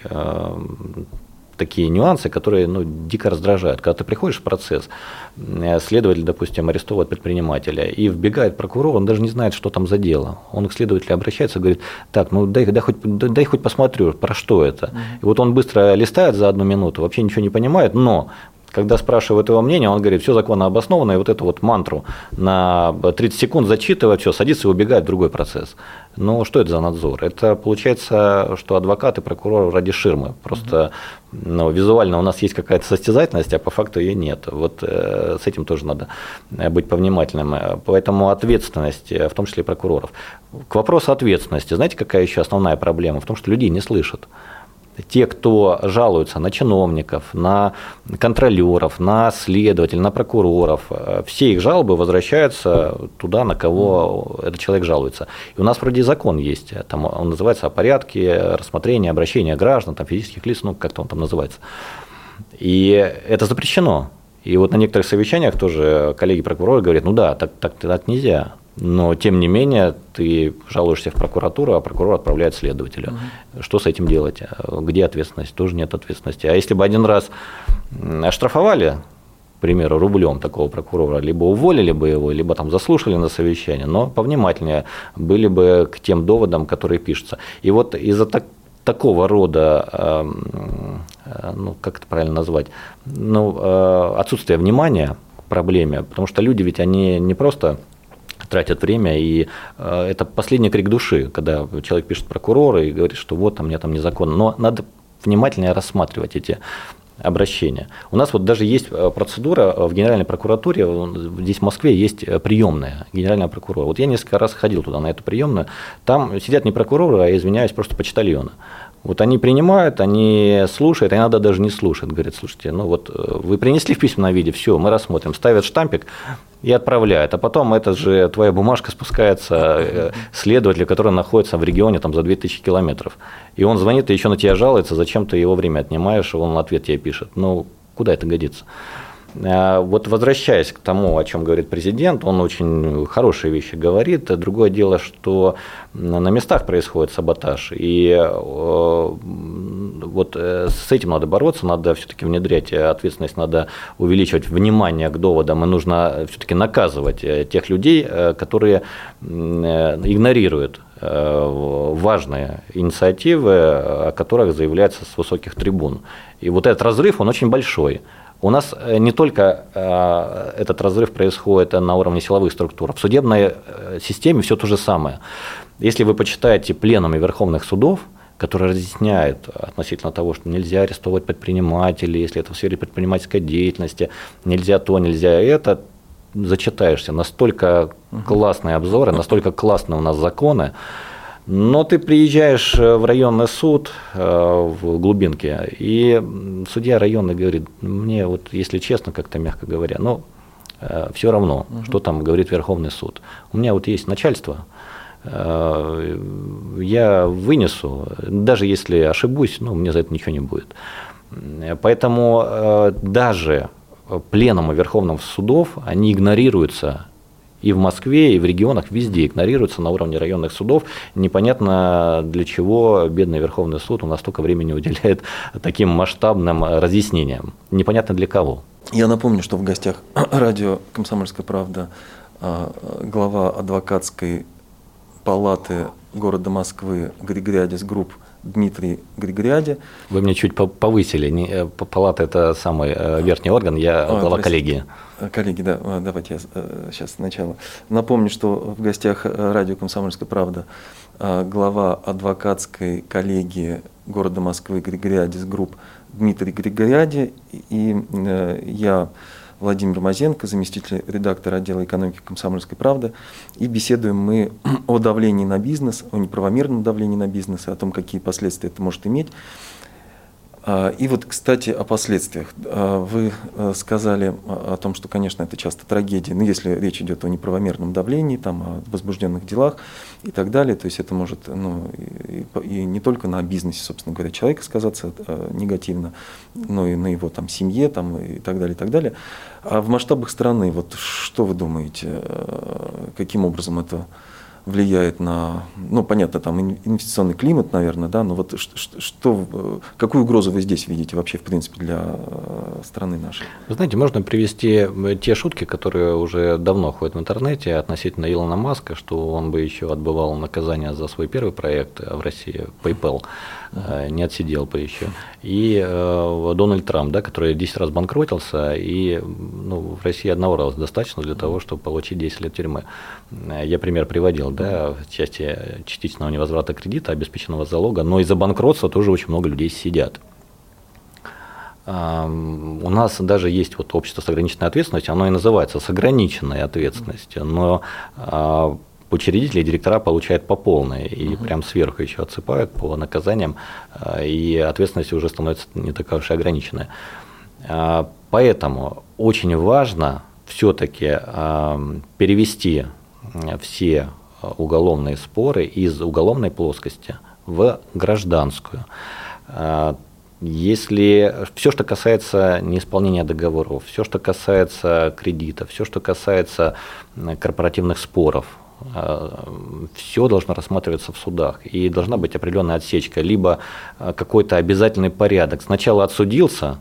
такие нюансы, которые ну, дико раздражают. Когда ты приходишь в процесс, э, следователь, допустим, арестовывает предпринимателя, и вбегает прокурор, он даже не знает, что там за дело. Он к следователю обращается, говорит, так, ну дай, дай, хоть, дай, дай хоть посмотрю, про что это. И вот он быстро листает за одну минуту, вообще ничего не понимает, но когда спрашивают его мнение, он говорит, все законно обосновано, и вот эту вот мантру на 30 секунд зачитывает, все, садится и убегает в другой процесс. Ну, что это за надзор? Это получается, что адвокаты, прокуроры ради ширмы. Просто ну, визуально у нас есть какая-то состязательность, а по факту ее нет. Вот э, с этим тоже надо э, быть повнимательным. Поэтому ответственность, э, в том числе и прокуроров. К вопросу ответственности, знаете, какая еще основная проблема? В том, что людей не слышат те, кто жалуются на чиновников, на контролеров, на следователей, на прокуроров, э, все их жалобы возвращаются туда, на кого этот человек жалуется. И у нас вроде закон есть, там он называется о порядке рассмотрения обращения граждан, там, физических лиц, ну как-то он там называется. И это запрещено. И вот на некоторых совещаниях тоже коллеги-прокуроры говорят, ну да, так, так, так нельзя. Но, тем не менее, ты жалуешься в прокуратуру, а прокурор отправляет следователя. Угу. Что с этим делать? Где ответственность? Тоже нет ответственности. А если бы один раз оштрафовали, к примеру, рублем такого прокурора, либо уволили бы его, либо там заслушали на совещание, но повнимательнее были бы к тем доводам, которые пишутся. И вот из-за так, такого рода, э, ну, как это правильно назвать, ну, э, отсутствия внимания к проблеме, потому что люди ведь они не просто тратят время, и э, это последний крик души, когда человек пишет прокурора и говорит, что вот, там мне там незаконно. Но надо внимательнее рассматривать эти обращения. У нас вот даже есть э, процедура в Генеральной прокуратуре, здесь в Москве есть э, приемная Генерального прокурора. Вот я несколько раз ходил туда, на эту приемную, там сидят не прокуроры, а, извиняюсь, просто почтальоны. Вот они принимают, они слушают, иногда даже не слушают. Говорят, слушайте, ну вот э, вы принесли в письменном виде, все, мы рассмотрим. Ставят штампик и отправляют. А потом это же твоя бумажка спускается э, следователю, который находится в регионе там, за 2000 километров. И он звонит и еще на тебя жалуется, зачем ты его время отнимаешь, он ответ тебе пишет. Ну, куда это годится? А, вот возвращаясь к тому, о чем говорит президент, он очень хорошие вещи говорит. Другое дело, что на местах происходит саботаж. И э, вот э, с этим надо бороться, надо все-таки внедрять ответственность, надо увеличивать внимание к доводам, и нужно все-таки наказывать э, тех людей, которые игнорируют важные инициативы, о которых заявляется с высоких трибун. И вот этот разрыв, он очень большой. У нас э, не только э, этот разрыв происходит на уровне силовых структур, в судебной э, системе все то же самое. Если вы почитаете пленумы верховных судов, которые разъясняют относительно того, что нельзя арестовывать предпринимателей, если это в сфере предпринимательской деятельности, нельзя то, нельзя это, зачитаешься. Настолько классные обзоры, настолько классные у нас законы, но ты приезжаешь э, в районный суд э, в глубинке, и судья районный говорит, мне вот, если честно, как-то мягко говоря, ну, э, все равно, угу. что там говорит Верховный суд. У меня вот есть начальство, я вынесу, даже если ошибусь, ну, мне за это ничего не будет. Поэтому даже пленумы Верховных судов, они игнорируются и в Москве, и в регионах везде игнорируется на уровне районных судов. Непонятно, для чего бедный Верховный суд у нас столько времени уделяет таким масштабным разъяснениям. Непонятно для кого. Я напомню, что в гостях радио «Комсомольская правда» а, глава адвокатской палаты города Москвы Григориадис Групп Дмитрий Григориади. Вы мне чуть повысили. Э, палата – это самый э, верхний орган, я а, глава коллегии. Коллеги, да, давайте я сейчас сначала. Напомню, что в гостях радио «Комсомольская правда» глава адвокатской коллегии города Москвы Григориадис Групп Дмитрий Григориади и я Владимир Мазенко, заместитель редактора отдела экономики «Комсомольской правды». И беседуем мы о давлении на бизнес, о неправомерном давлении на бизнес, о том, какие последствия это может иметь. А, и вот, кстати, о последствиях. А, вы э, сказали о том, что, конечно, это часто трагедия, но если речь идет о неправомерном давлении, там, о возбужденных делах и так далее, то есть это может ну, и, и не только на бизнесе, собственно говоря, человека сказаться э, негативно, но и на его там, семье там, и так далее, и так далее. А в масштабах страны, вот что вы думаете, э, каким образом это влияет на, ну, понятно, там инвестиционный климат, наверное, да, но вот что, что, какую угрозу вы здесь видите вообще, в принципе, для э, страны нашей? Вы знаете, можно привести э, те шутки, которые уже давно ходят в интернете относительно Илона Маска, что он бы еще отбывал наказание за свой первый проект в России, PayPal. Не отсидел бы еще. И э, Дональд Трамп, да, который 10 раз банкротился, и ну, в России одного раза достаточно для того, чтобы получить 10 лет тюрьмы. Я пример приводил да, в части частичного невозврата кредита, обеспеченного залога, но из-за банкротства тоже очень много людей сидят. У нас даже есть вот общество с ограниченной ответственностью, оно и называется с ограниченной ответственностью, но а, учредители и директора получают по полной, и угу. прям сверху еще отсыпают по наказаниям, а, и ответственность уже становится не такая уж и ограниченная. А, поэтому очень важно все-таки перевести все уголовные споры из уголовной плоскости в гражданскую. Если все, что касается неисполнения договоров, все, что касается кредита, все, что касается корпоративных споров, все должно рассматриваться в судах. И должна быть определенная отсечка, либо а, какой-то обязательный порядок. Сначала отсудился,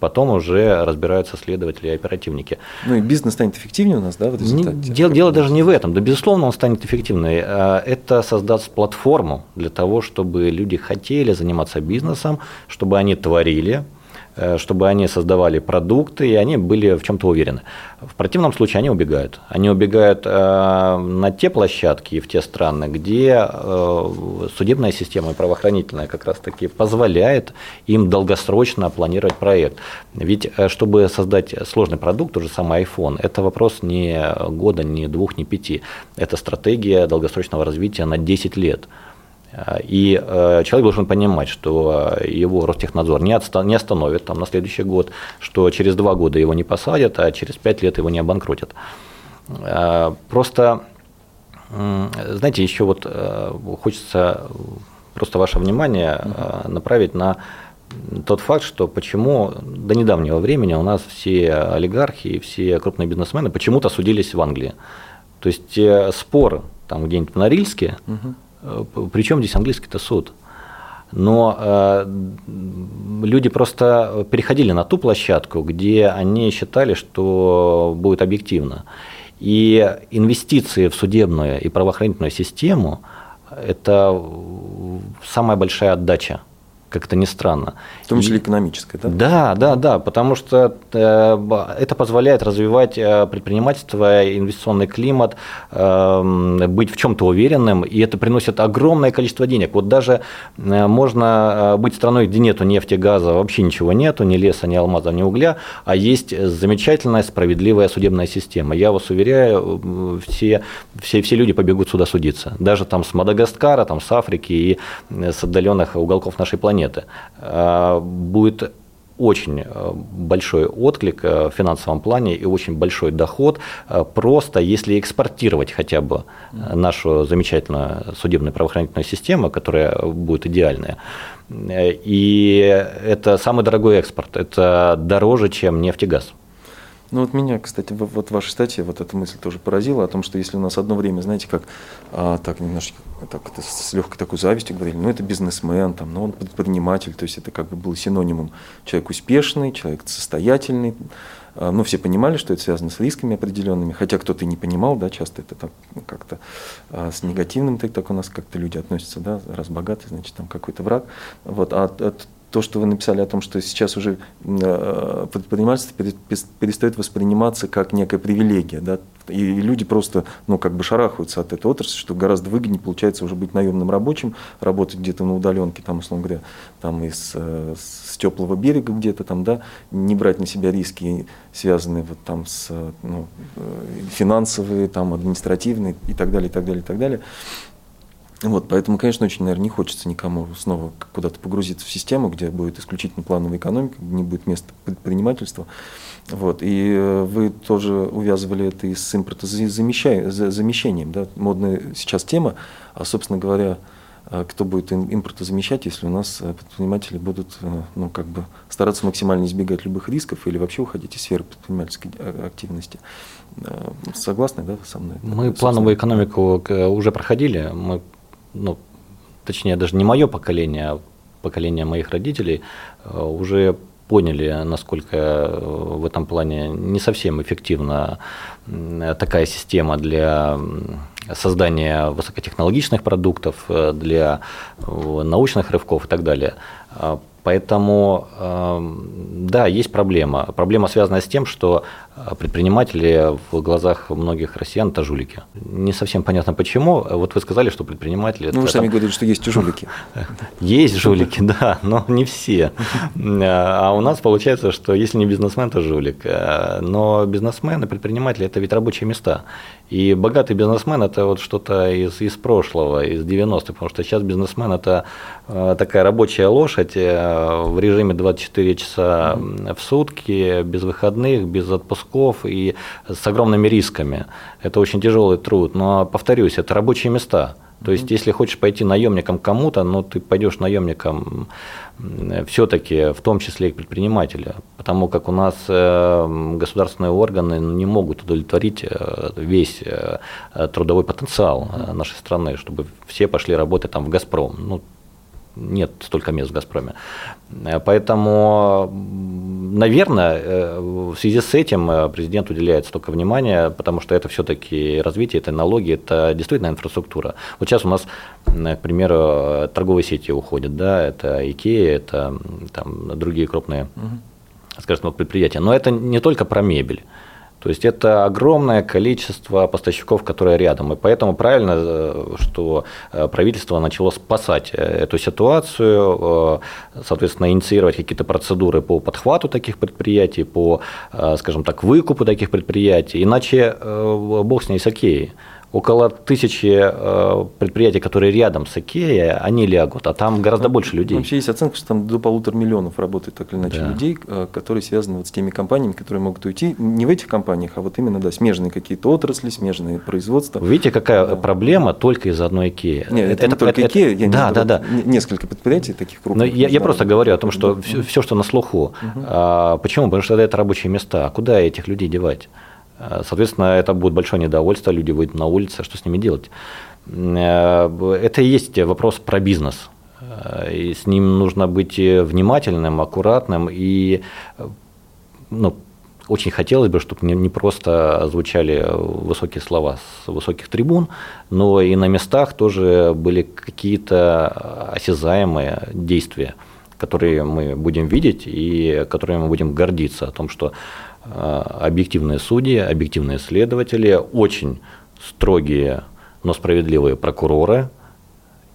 потом уже разбираются следователи и оперативники. Ну и бизнес станет эффективнее у нас, да, в результате? Дело, дело даже не в этом. Да, безусловно, он станет эффективнее. А это создаст платформу для того, чтобы люди хотели заниматься бизнесом, чтобы они творили, чтобы они создавали продукты, и они были в чем-то уверены. В противном случае они убегают. Они убегают э, на те площадки и в те страны, где э, судебная система и правоохранительная как раз-таки позволяет им долгосрочно планировать проект. Ведь чтобы создать сложный продукт, тот же самый iPhone, это вопрос не года, не двух, не пяти. Это стратегия долгосрочного развития на 10 лет. И э, человек должен понимать, что его Ростехнадзор не, отста- не остановит там, на следующий год, что через два года его не посадят, а через пять лет его не обанкротят. Э, просто, знаете, еще вот э, хочется просто ваше внимание направить на тот факт, что почему до недавнего времени у нас все олигархи и все крупные бизнесмены почему-то судились в Англии. То есть спор там где-нибудь в Норильске, угу Э, Причем здесь английский-то суд? Но э, люди просто переходили на ту площадку, где они считали, что будет объективно. И инвестиции в судебную и правоохранительную систему – это самая большая отдача как это ни странно. В том числе экономическое, да? Да, да, да, потому что э, это позволяет развивать э, предпринимательство, инвестиционный климат, эм, быть в чем-то уверенным, и это приносит огромное количество денег. Вот даже э, можно быть страной, где нету нефти, газа, вообще ничего нету, ни леса, ни алмаза, ни угля, а есть замечательная, справедливая судебная система. Я вас уверяю, все, все, все люди побегут сюда судиться. Даже там с Мадагаскара, там с Африки и с отдаленных уголков нашей планеты планеты, а, будет очень э, большой отклик э, в финансовом плане и очень большой доход, э, просто если экспортировать хотя бы нашу замечательную судебную правоохранительную систему, которая будет идеальная. И это самый дорогой экспорт, это дороже, чем нефть и газ. Ну вот меня, кстати, вот в вашей вот эта мысль тоже поразила о том, что если у нас одно время, знаете, как а, так немножечко так, это с легкой такой завистью говорили, ну это бизнесмен, там, ну он предприниматель, то есть это как бы было синонимом. Человек успешный, человек состоятельный, а, ну все понимали, что это связано с рисками определенными, хотя кто-то и не понимал, да, часто это так ну, как-то а, с негативным так, так у нас как-то люди относятся, да, раз богатый, значит там какой-то враг, вот, а, а то, что вы написали о том, что сейчас уже э, предпринимательство перестает восприниматься как некая привилегия, да, и люди просто, ну, как бы шарахаются от этой отрасли, что гораздо выгоднее получается уже быть наемным рабочим, работать где-то на удаленке, там, условно говоря, там из э, с теплого берега где-то там, да, не брать на себя риски, связанные вот там с ну, э, финансовые, там, административные и так далее, и так далее, и так далее. Вот, поэтому, конечно, очень, наверное, не хочется никому снова куда-то погрузиться в систему, где будет исключительно плановая экономика, где не будет места предпринимательства. Вот, и э, вы тоже увязывали это и с импортозамещением. Да? Модная сейчас тема, а, собственно говоря, а кто будет импортозамещать, если у нас э, предприниматели будут э, ну, как бы стараться максимально избегать любых рисков или вообще уходить из сферы предпринимательской активности. Согласны, да, со мной? Мы плановую экономику уже проходили, мы ну, точнее, даже не мое поколение, а поколение моих родителей, э, уже поняли, насколько э, в этом плане не совсем эффективна такая система для создания высокотехнологичных продуктов, э, для научных рывков и так далее. Поэтому, эм, да, есть проблема. Проблема связана с тем, что предприниматели в глазах многих россиян – это жулики. Не совсем понятно почему. Вот вы сказали, что предприниматели… Ну, вы сами говорили, что есть жулики. Есть жулики, да, но не все. А у нас получается, что если не бизнесмен, то жулик. Э, но бизнесмен и предприниматели – это ведь рабочие места. И богатый бизнесмен – это вот что-то из, из прошлого, из 90-х, потому что сейчас бизнесмен – это э, такая рабочая лошадь, в режиме 24 часа в сутки, без выходных, без отпусков и с огромными рисками. Это очень тяжелый труд. Но, повторюсь, это рабочие места. То есть, если хочешь пойти наемником кому-то, но ну, ты пойдешь наемником все-таки, в том числе и к предпринимателю, потому как у нас э, государственные органы не могут удовлетворить э, весь э, трудовой потенциал нашей страны, чтобы все пошли работать там в Газпром. Ну, нет столько мест в «Газпроме». Э, поэтому, наверное, э, в связи с этим э, президент уделяет столько внимания, потому что это все-таки развитие, это налоги, это действительно инфраструктура. Вот сейчас у нас, к примеру, торговые сети уходят, да, это Икея, это там, другие крупные, скажем так, предприятия. Но это не только про мебель. То есть это огромное количество поставщиков, которые рядом. И поэтому правильно, э, что э, правительство начало спасать э, эту ситуацию, соответственно, инициировать какие-то процедуры по подхвату таких предприятий, по, скажем так, выкупу таких предприятий. Иначе бог с ней с окей около тысячи э, предприятий, которые рядом с Икеей, они лягут, а там гораздо ну, больше людей. Вообще есть оценка, что там до полутора миллионов работает так или иначе да. людей, э, которые связаны вот с теми компаниями, которые могут уйти не в этих компаниях, а вот именно да, смежные какие-то отрасли, смежные производства. Видите, какая да. проблема только из одной Икеи? Нет, это, это не только это, Икея, я да, да, да. несколько предприятий таких крупных. Но я, я просто говорю о том, что да. все, все, что на слуху. Угу. А, почему? Потому что это рабочие места. А куда этих людей девать? Э, соответственно, это будет большое недовольство, люди выйдут на улицу, что с ними делать? Э, это и есть вопрос про бизнес. Э, и с ним нужно быть внимательным, аккуратным и ну, очень хотелось бы, чтобы не просто звучали высокие слова с высоких трибун, но и на местах тоже были какие-то осязаемые действия, которые мы будем видеть и которыми мы будем гордиться о том, что объективные судьи, объективные следователи, очень строгие, но справедливые прокуроры,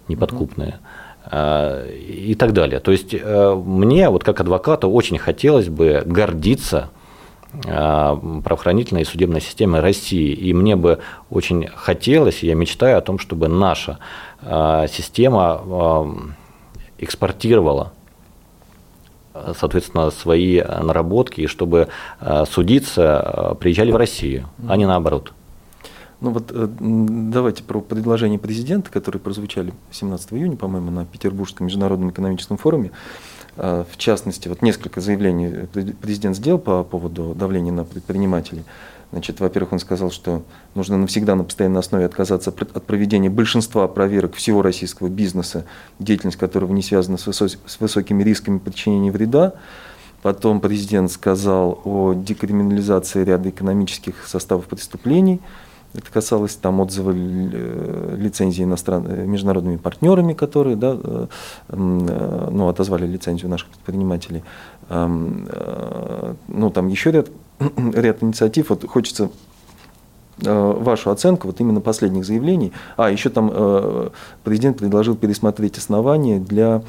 неподкупные. А, и так далее. То есть э, мне, вот как адвокату, очень хотелось бы гордиться а, правоохранительной и судебной системой России. И мне бы очень хотелось, я мечтаю о том, чтобы наша система экспортировала соответственно, свои наработки, и чтобы э, судиться, э, приезжали в Россию, а не наоборот. Ну вот э, давайте про предложения президента, которые прозвучали 17 июня, по-моему, на Петербургском международном экономическом форуме. В частности, вот несколько заявлений президент сделал по поводу давления на предпринимателей. Значит, во-первых, он сказал, что нужно навсегда на постоянной основе отказаться от проведения большинства проверок всего российского бизнеса, деятельность которого не связана с, высо- с высокими рисками причинения вреда. Потом президент сказал о декриминализации ряда экономических составов преступлений. Это касалось там отзыва э, лицензии иностран... Э, международными партнерами, которые да, э, ну, отозвали лицензию наших предпринимателей. Ну, там еще ряд, ряд инициатив. Вот хочется вашу оценку вот именно последних заявлений. А, еще там президент предложил пересмотреть основания для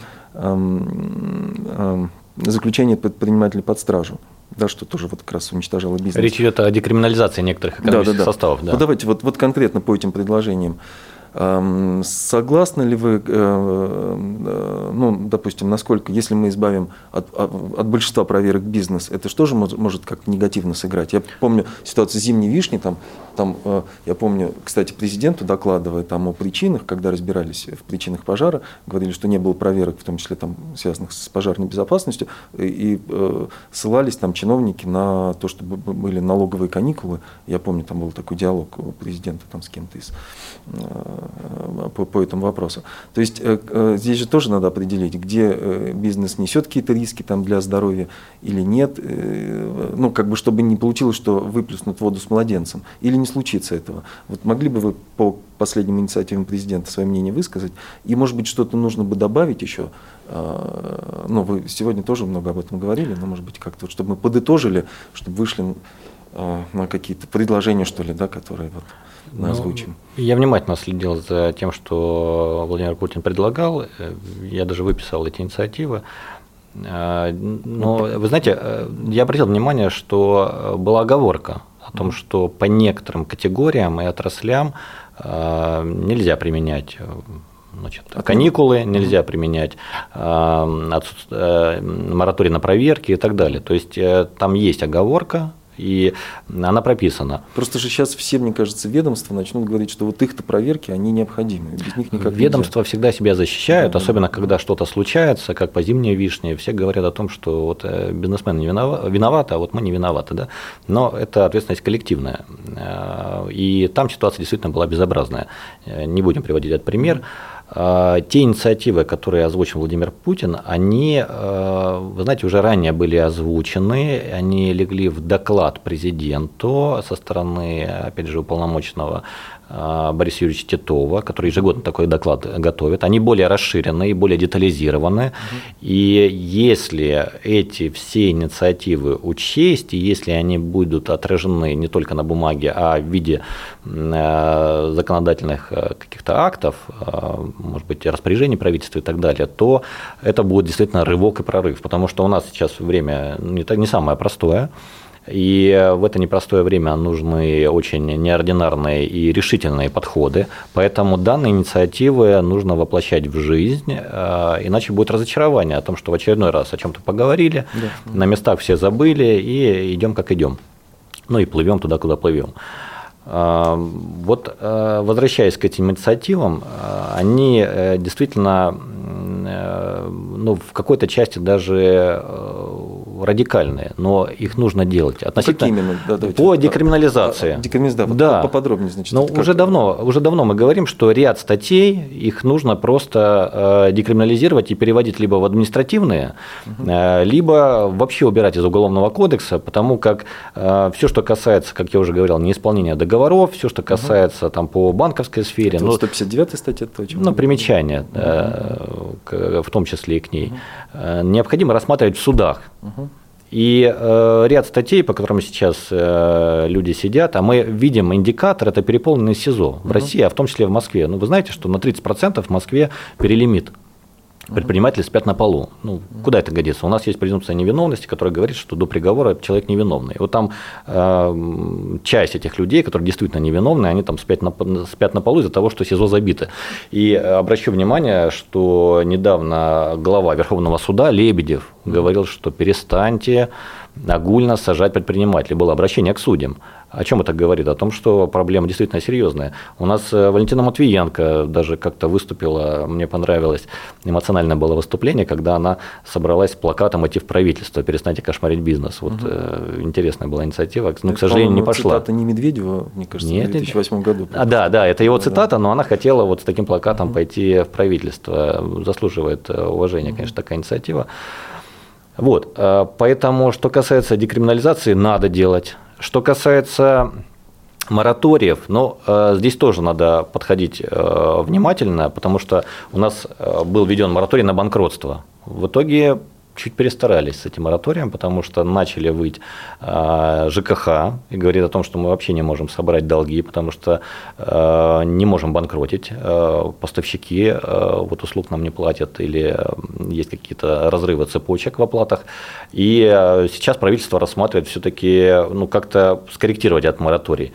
заключения предпринимателей под стражу да, что тоже вот как раз уничтожало бизнес. Речь идет о декриминализации некоторых экономических да, да, да. составов. Да. Вот давайте вот, вот конкретно по этим предложениям. Согласны ли вы, э, э, ну, допустим, насколько, если мы избавим от, от большинства проверок бизнес, это что же может, как-то негативно сыграть? Я помню ситуацию зимней вишни, там, там, э, я помню, кстати, президенту докладывая там о причинах, когда разбирались в причинах пожара, говорили, что не было проверок, в том числе там, связанных с пожарной безопасностью, и, и ссылались там чиновники на то, что были налоговые каникулы. Я помню, там был такой диалог у президента там, с кем-то из Э, по, по этому вопросу. То есть э, э, здесь же тоже надо определить, где бизнес несет какие-то риски там, для здоровья или нет. Ну, как бы, чтобы не получилось, что выплеснут воду с младенцем. Или не случится этого. Вот могли бы вы по последним инициативам президента свое мнение высказать? И, может быть, что-то нужно бы добавить еще? Ну, вы сегодня тоже много об этом говорили, но, может быть, как-то, чтобы мы подытожили, чтобы вышли на какие-то предложения, что ли, да, которые вот мы ну, озвучим. Я внимательно следил за тем, что Владимир Путин предлагал. Я даже выписал эти инициативы. А, но, вы знаете, э, я обратил внимание, что была оговорка о том, что по некоторым категориям и отраслям э, нельзя применять э, значит, каникулы нельзя применять, мораторий на проверки и так далее. То есть там есть оговорка, и она прописана. Просто же сейчас все, мне кажется, ведомства начнут говорить, что вот их-то проверки, они необходимы. Без них никак Ведомства нельзя. всегда себя защищают, да, особенно да. когда что-то случается, как по зимней вишне. Все говорят о том, что вот э, бизнесмен не виноват, виноват, а вот мы не виноваты. Да? Но это ответственность коллективная. Э, и там ситуация действительно была безобразная. Э, не будем приводить этот пример. А, те инициативы, которые озвучил Владимир Путин, они, а, вы знаете, уже ранее были озвучены, они легли в доклад президенту со стороны, опять же, уполномоченного Бориса Юрьевича Титова, который ежегодно такой доклад готовит, они более расширенные и более детализированы. Угу. И если эти все инициативы учесть, и если они будут отражены не только на бумаге, а в виде э, законодательных э, каких-то актов, э, может быть, распоряжений правительства и так далее, то это будет действительно рывок и прорыв, потому что у нас сейчас время не, не самое простое. И в это непростое время нужны очень неординарные и решительные подходы. Поэтому данные инициативы нужно воплощать в жизнь, э, иначе будет разочарование о том, что в очередной раз о чем-то поговорили, да. на местах все забыли и идем как идем. Ну и плывем туда, куда плывем. Э, вот э, возвращаясь к этим инициативам, они действительно ну, в какой-то части даже радикальные, но их нужно делать. Относительно именно? Да, по декриминализации. Декриминализация, да. поподробнее, значит. Но уже давно, уже давно мы говорим, что ряд статей, их нужно просто э, декриминализировать и переводить либо в административные, угу. либо вообще убирать из Уголовного кодекса, потому как э, все, что касается, как я уже говорил, неисполнения договоров, все, что касается угу. там, по банковской сфере. Это ну, 159 статья, то, Ну, примечания, угу. в том числе и к ней. Угу. Необходимо рассматривать в судах. Угу. И э, ряд статей, по которым сейчас э, люди сидят, а мы видим индикатор, это переполненный СИЗО в России, а в том числе в Москве. Ну, вы знаете, что на 30% в Москве перелимит предприниматели спят на полу. Ну, куда это годится? У нас есть презумпция невиновности, которая говорит, что до приговора человек невиновный. Вот там э, часть этих людей, которые действительно невиновны, они там спят на, спят на полу из-за того, что СИЗО забиты. И обращу внимание, что недавно глава Верховного суда Лебедев говорил, что перестаньте огульно сажать предпринимателей. Было обращение к судьям. О чем это говорит? О том, что проблема действительно серьезная. У нас э, Валентина Матвиенко даже как-то выступила, мне понравилось, эмоциональное было выступление, когда она собралась с плакатом «Идти в правительство, перестаньте кошмарить бизнес». Вот угу. интересная была инициатива, но, к сожалению, не пошла. цитата не Медведева, мне кажется, Нет, в 2008 году. А, да, да, это его цитата, но она хотела вот с таким плакатом угу. пойти в правительство. Заслуживает э, уважения, угу. конечно, такая инициатива. Вот, поэтому, что касается декриминализации, надо делать. Что касается мораториев, но э, здесь тоже надо подходить э, внимательно, потому что у нас э, был введен мораторий на банкротство. В итоге чуть перестарались с этим мораторием, потому что начали выть э, ЖКХ и говорит о том, что мы вообще не можем собрать долги, потому что э, не можем банкротить, э, поставщики э, вот услуг нам не платят или есть какие-то разрывы цепочек в оплатах. И э, сейчас правительство рассматривает все-таки ну, как-то скорректировать этот мораторий.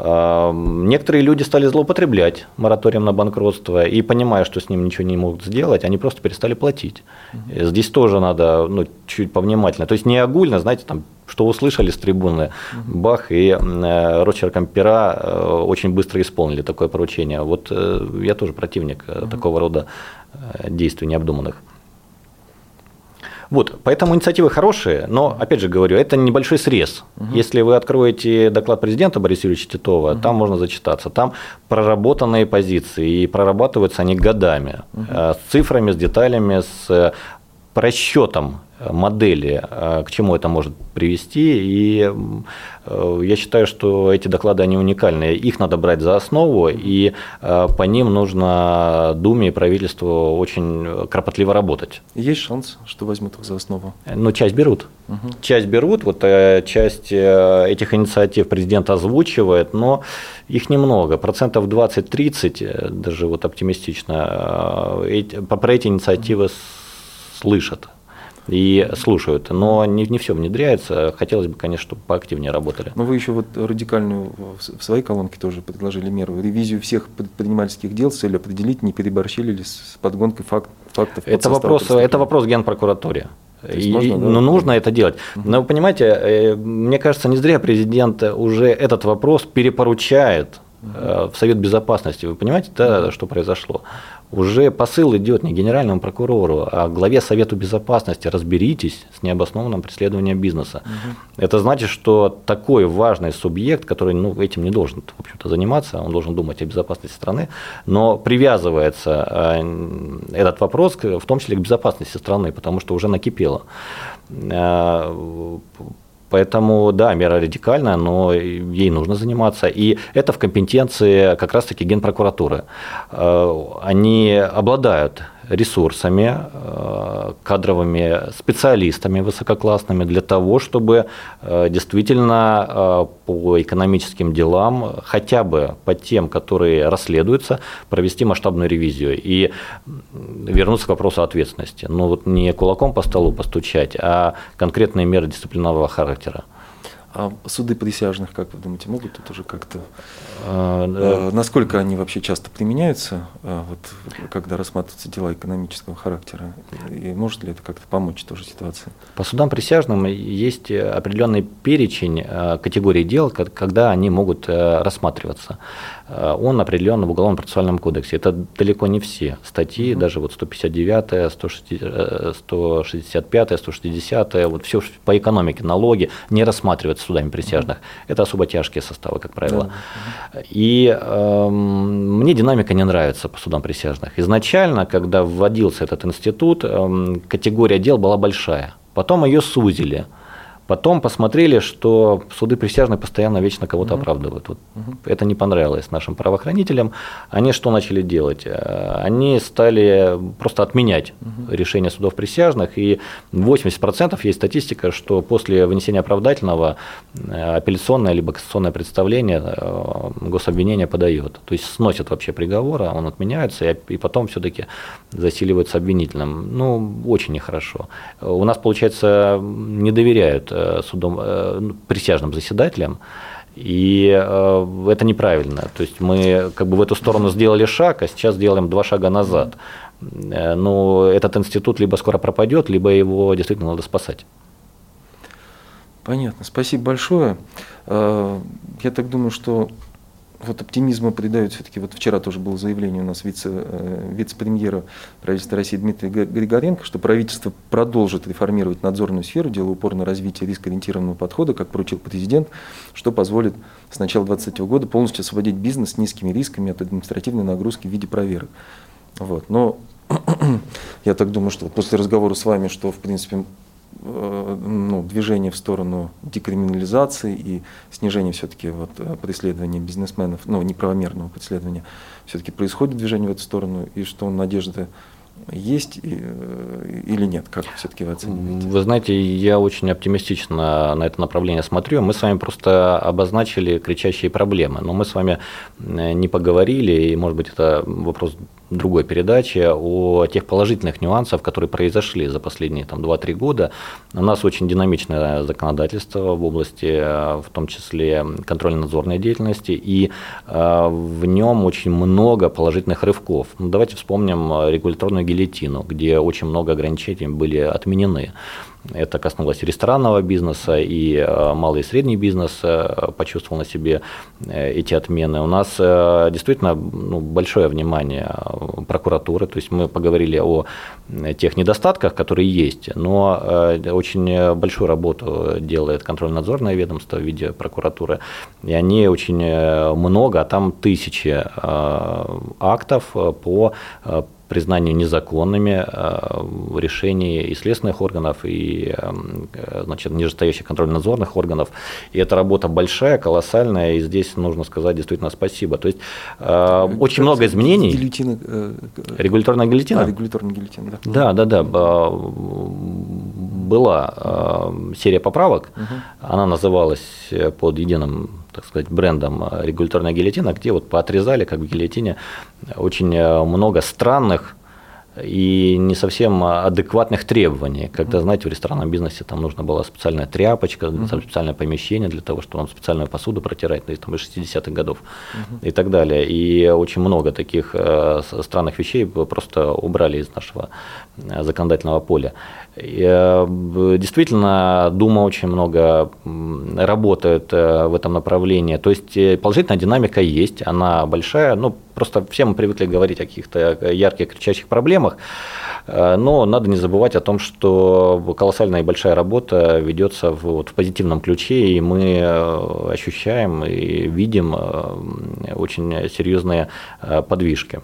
Некоторые люди стали злоупотреблять мораторием на банкротство и, понимая, что с ним ничего не могут сделать, они просто перестали платить. Угу. Здесь тоже надо ну, чуть повнимательно. То есть не огульно, знаете, там, что услышали с трибуны, угу. бах, и э, рочерком пера э, очень быстро исполнили такое поручение. Вот э, я тоже противник угу. такого рода действий необдуманных. Вот, поэтому инициативы хорошие, но, опять же говорю, это небольшой срез. Угу. Если вы откроете доклад президента Бориса Юрьевича Титова, угу. там можно зачитаться. Там проработанные позиции, и прорабатываются они годами, угу. с цифрами, с деталями, с расчетом модели, э, к чему это может привести. И э, я считаю, что эти доклады, они уникальные. Их надо брать за основу, и э, по ним нужно Думе и правительству очень кропотливо работать. Есть шанс, что возьмут их за основу? Ну, часть берут. Угу. Часть берут, вот часть этих инициатив президент озвучивает, но их немного, процентов 20-30, даже вот оптимистично, про эти инициативы слышат и слушают. Но не, не все внедряется. Хотелось бы, конечно, чтобы поактивнее работали. Но вы еще вот радикальную в своей колонке тоже предложили меру. Ревизию всех предпринимательских дел с целью определить, не переборщили ли с подгонкой факт, фактов. Это вопрос, это вопрос генпрокуратуре. И, можно, да? Ну, нужно это делать. Но вы понимаете, э, мне кажется, не зря президент уже этот вопрос перепоручает в Совет Безопасности. Вы понимаете, да, что произошло? уже посыл идет не генеральному прокурору, а главе Совету Безопасности. Разберитесь с необоснованным преследованием бизнеса. Угу. Это значит, что такой важный субъект, который ну, этим не должен в общем-то, заниматься, он должен думать о безопасности страны, но привязывается э, этот вопрос в том числе к безопасности страны, потому что уже накипело э, Поэтому, да, мера радикальная, но ей нужно заниматься. И это в компетенции как раз-таки Генпрокуратуры. Э, они обладают ресурсами, э, кадровыми специалистами высококлассными для того, чтобы э, действительно э, по экономическим делам, хотя бы по тем, которые расследуются, провести масштабную ревизию и вернуться к вопросу ответственности. Ну вот не кулаком по столу постучать, а конкретные меры дисциплинарного характера. А суды присяжных, как вы думаете, могут тут уже как-то... А, э, насколько они вообще часто применяются, а, вот, когда рассматриваются дела экономического характера? И может ли это как-то помочь тоже ситуации? По судам присяжным есть определенный перечень э, категорий дел, когда они могут э, рассматриваться. Он определен в Уголовном процессуальном кодексе. Это далеко не все статьи, угу. даже вот 159, 165, 160, вот все по экономике, налоги не рассматриваются судами присяжных. Это особо тяжкие составы, как правило. И э, мне динамика не нравится по судам присяжных. Изначально, когда вводился этот институт, э, категория дел была большая. Потом ее сузили – Потом посмотрели, что суды присяжных постоянно вечно кого-то угу. оправдывают. Вот угу. Это не понравилось нашим правоохранителям. Они что начали делать? Э, они стали просто отменять угу. решения судов присяжных. И 80% есть статистика, что после вынесения оправдательного э, апелляционное либо кассационное представление э, гособвинение подает. То есть сносят вообще приговор, он отменяется, и потом все-таки засиливается обвинительным. Ну, очень нехорошо. У нас, получается, не доверяют судом, э, ну, присяжным заседателям, и э, это неправильно. То есть мы как бы в эту сторону сделали шаг, а сейчас делаем два шага назад. Но этот институт либо скоро пропадет, либо его действительно надо спасать. Понятно. Спасибо большое. Я так думаю, что вот оптимизма придает все-таки, вот вчера тоже было заявление у нас вице, э, вице-премьера правительства России Дмитрия Григоренко, что правительство продолжит реформировать надзорную сферу, делая упор на развитие рискоориентированного подхода, как поручил президент, что позволит с начала 2020 года полностью освободить бизнес с низкими рисками от административной нагрузки в виде проверок. Вот. Но я так думаю, что после разговора с вами, что в принципе ну, движение в сторону декриминализации и снижения все-таки вот э, преследования бизнесменов, ну, неправомерного преследования, все-таки происходит движение в эту сторону, и что надежды есть э, или нет? Как все-таки вы оцениваете? Вы знаете, я очень оптимистично на это направление смотрю. Мы с вами просто обозначили кричащие проблемы, но мы с вами не поговорили, и, может быть, это вопрос другой передаче о тех положительных нюансах, которые произошли за последние там, 2-3 года. У нас очень динамичное законодательство в области, э, в том числе контрольно-надзорной деятельности, и э, в нем очень много положительных рывков. Ну, давайте вспомним регуляторную гильотину, где очень много ограничений были отменены. Это коснулось ресторанного бизнеса, и э, малый и средний бизнес э, почувствовал на себе э, эти отмены. У нас действительно ну, большое внимание прокуратуры, то есть мы поговорили о тех недостатках, которые есть, но очень большую работу делает контрольно-надзорное ведомство в виде прокуратуры, и они очень много, а там тысячи актов по признанию незаконными э, решений и следственных органов, и э, значит, нижестоящих контрольно-надзорных органов. И эта работа большая, колоссальная, и здесь нужно сказать действительно спасибо. То есть э, очень много изменений. Гильотина, регуляторная гильотина? А, регуляторная гильотина, да. Да, да, да. Была серия поправок, угу. она называлась под единым так сказать, брендом э, регуляторная гильотина, где вот поотрезали, как в гильотине, очень э, много странных и не совсем адекватных требований. Когда, знаете, в ресторанном бизнесе там нужна была специальная тряпочка, uh-huh. специальное помещение для того, чтобы вам специальную посуду протирать, ну, там, из 60-х годов uh-huh. и так далее. И очень много таких э, странных вещей просто убрали из нашего э, законодательного поля. Э, действительно, Дума очень много работает э, в этом направлении. То есть э, положительная динамика есть, она большая, ну, Просто все мы привыкли говорить о каких-то ярких, кричащих проблемах, э, но надо не забывать о том, что колоссальная и большая работа ведется в, вот, в позитивном ключе, и мы э, ощущаем и видим э, очень серьезные подвижки.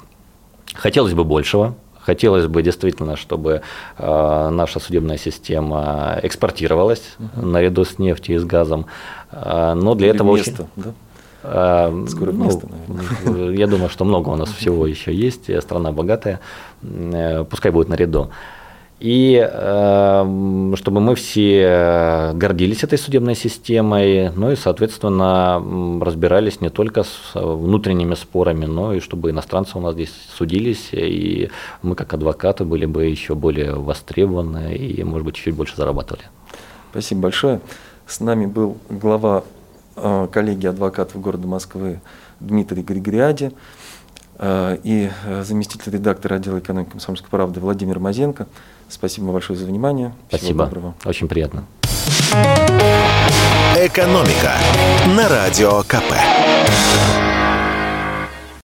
Хотелось бы большего, Хотелось бы действительно, чтобы наша судебная система экспортировалась угу. наряду с нефтью и с газом. Но для Или этого место, очень... да? А, Скоро ну, место, наверное. Я думаю, что много у нас всего еще есть, страна богатая, э, пускай будет наряду. И э, чтобы мы все гордились этой судебной системой, ну и, соответственно, разбирались не только с внутренними спорами, но и чтобы иностранцы у нас здесь судились, и мы как адвокаты были бы еще более востребованы и, может быть, чуть больше зарабатывали. Спасибо большое. С нами был глава Э, коллеги адвокатов города Москвы Дмитрий Григориади э, и э, заместитель редактора отдела экономики комсомольской правды Владимир Мазенко. Спасибо большое за внимание. Спасибо. Всего доброго. Очень приятно. Экономика на радио КП.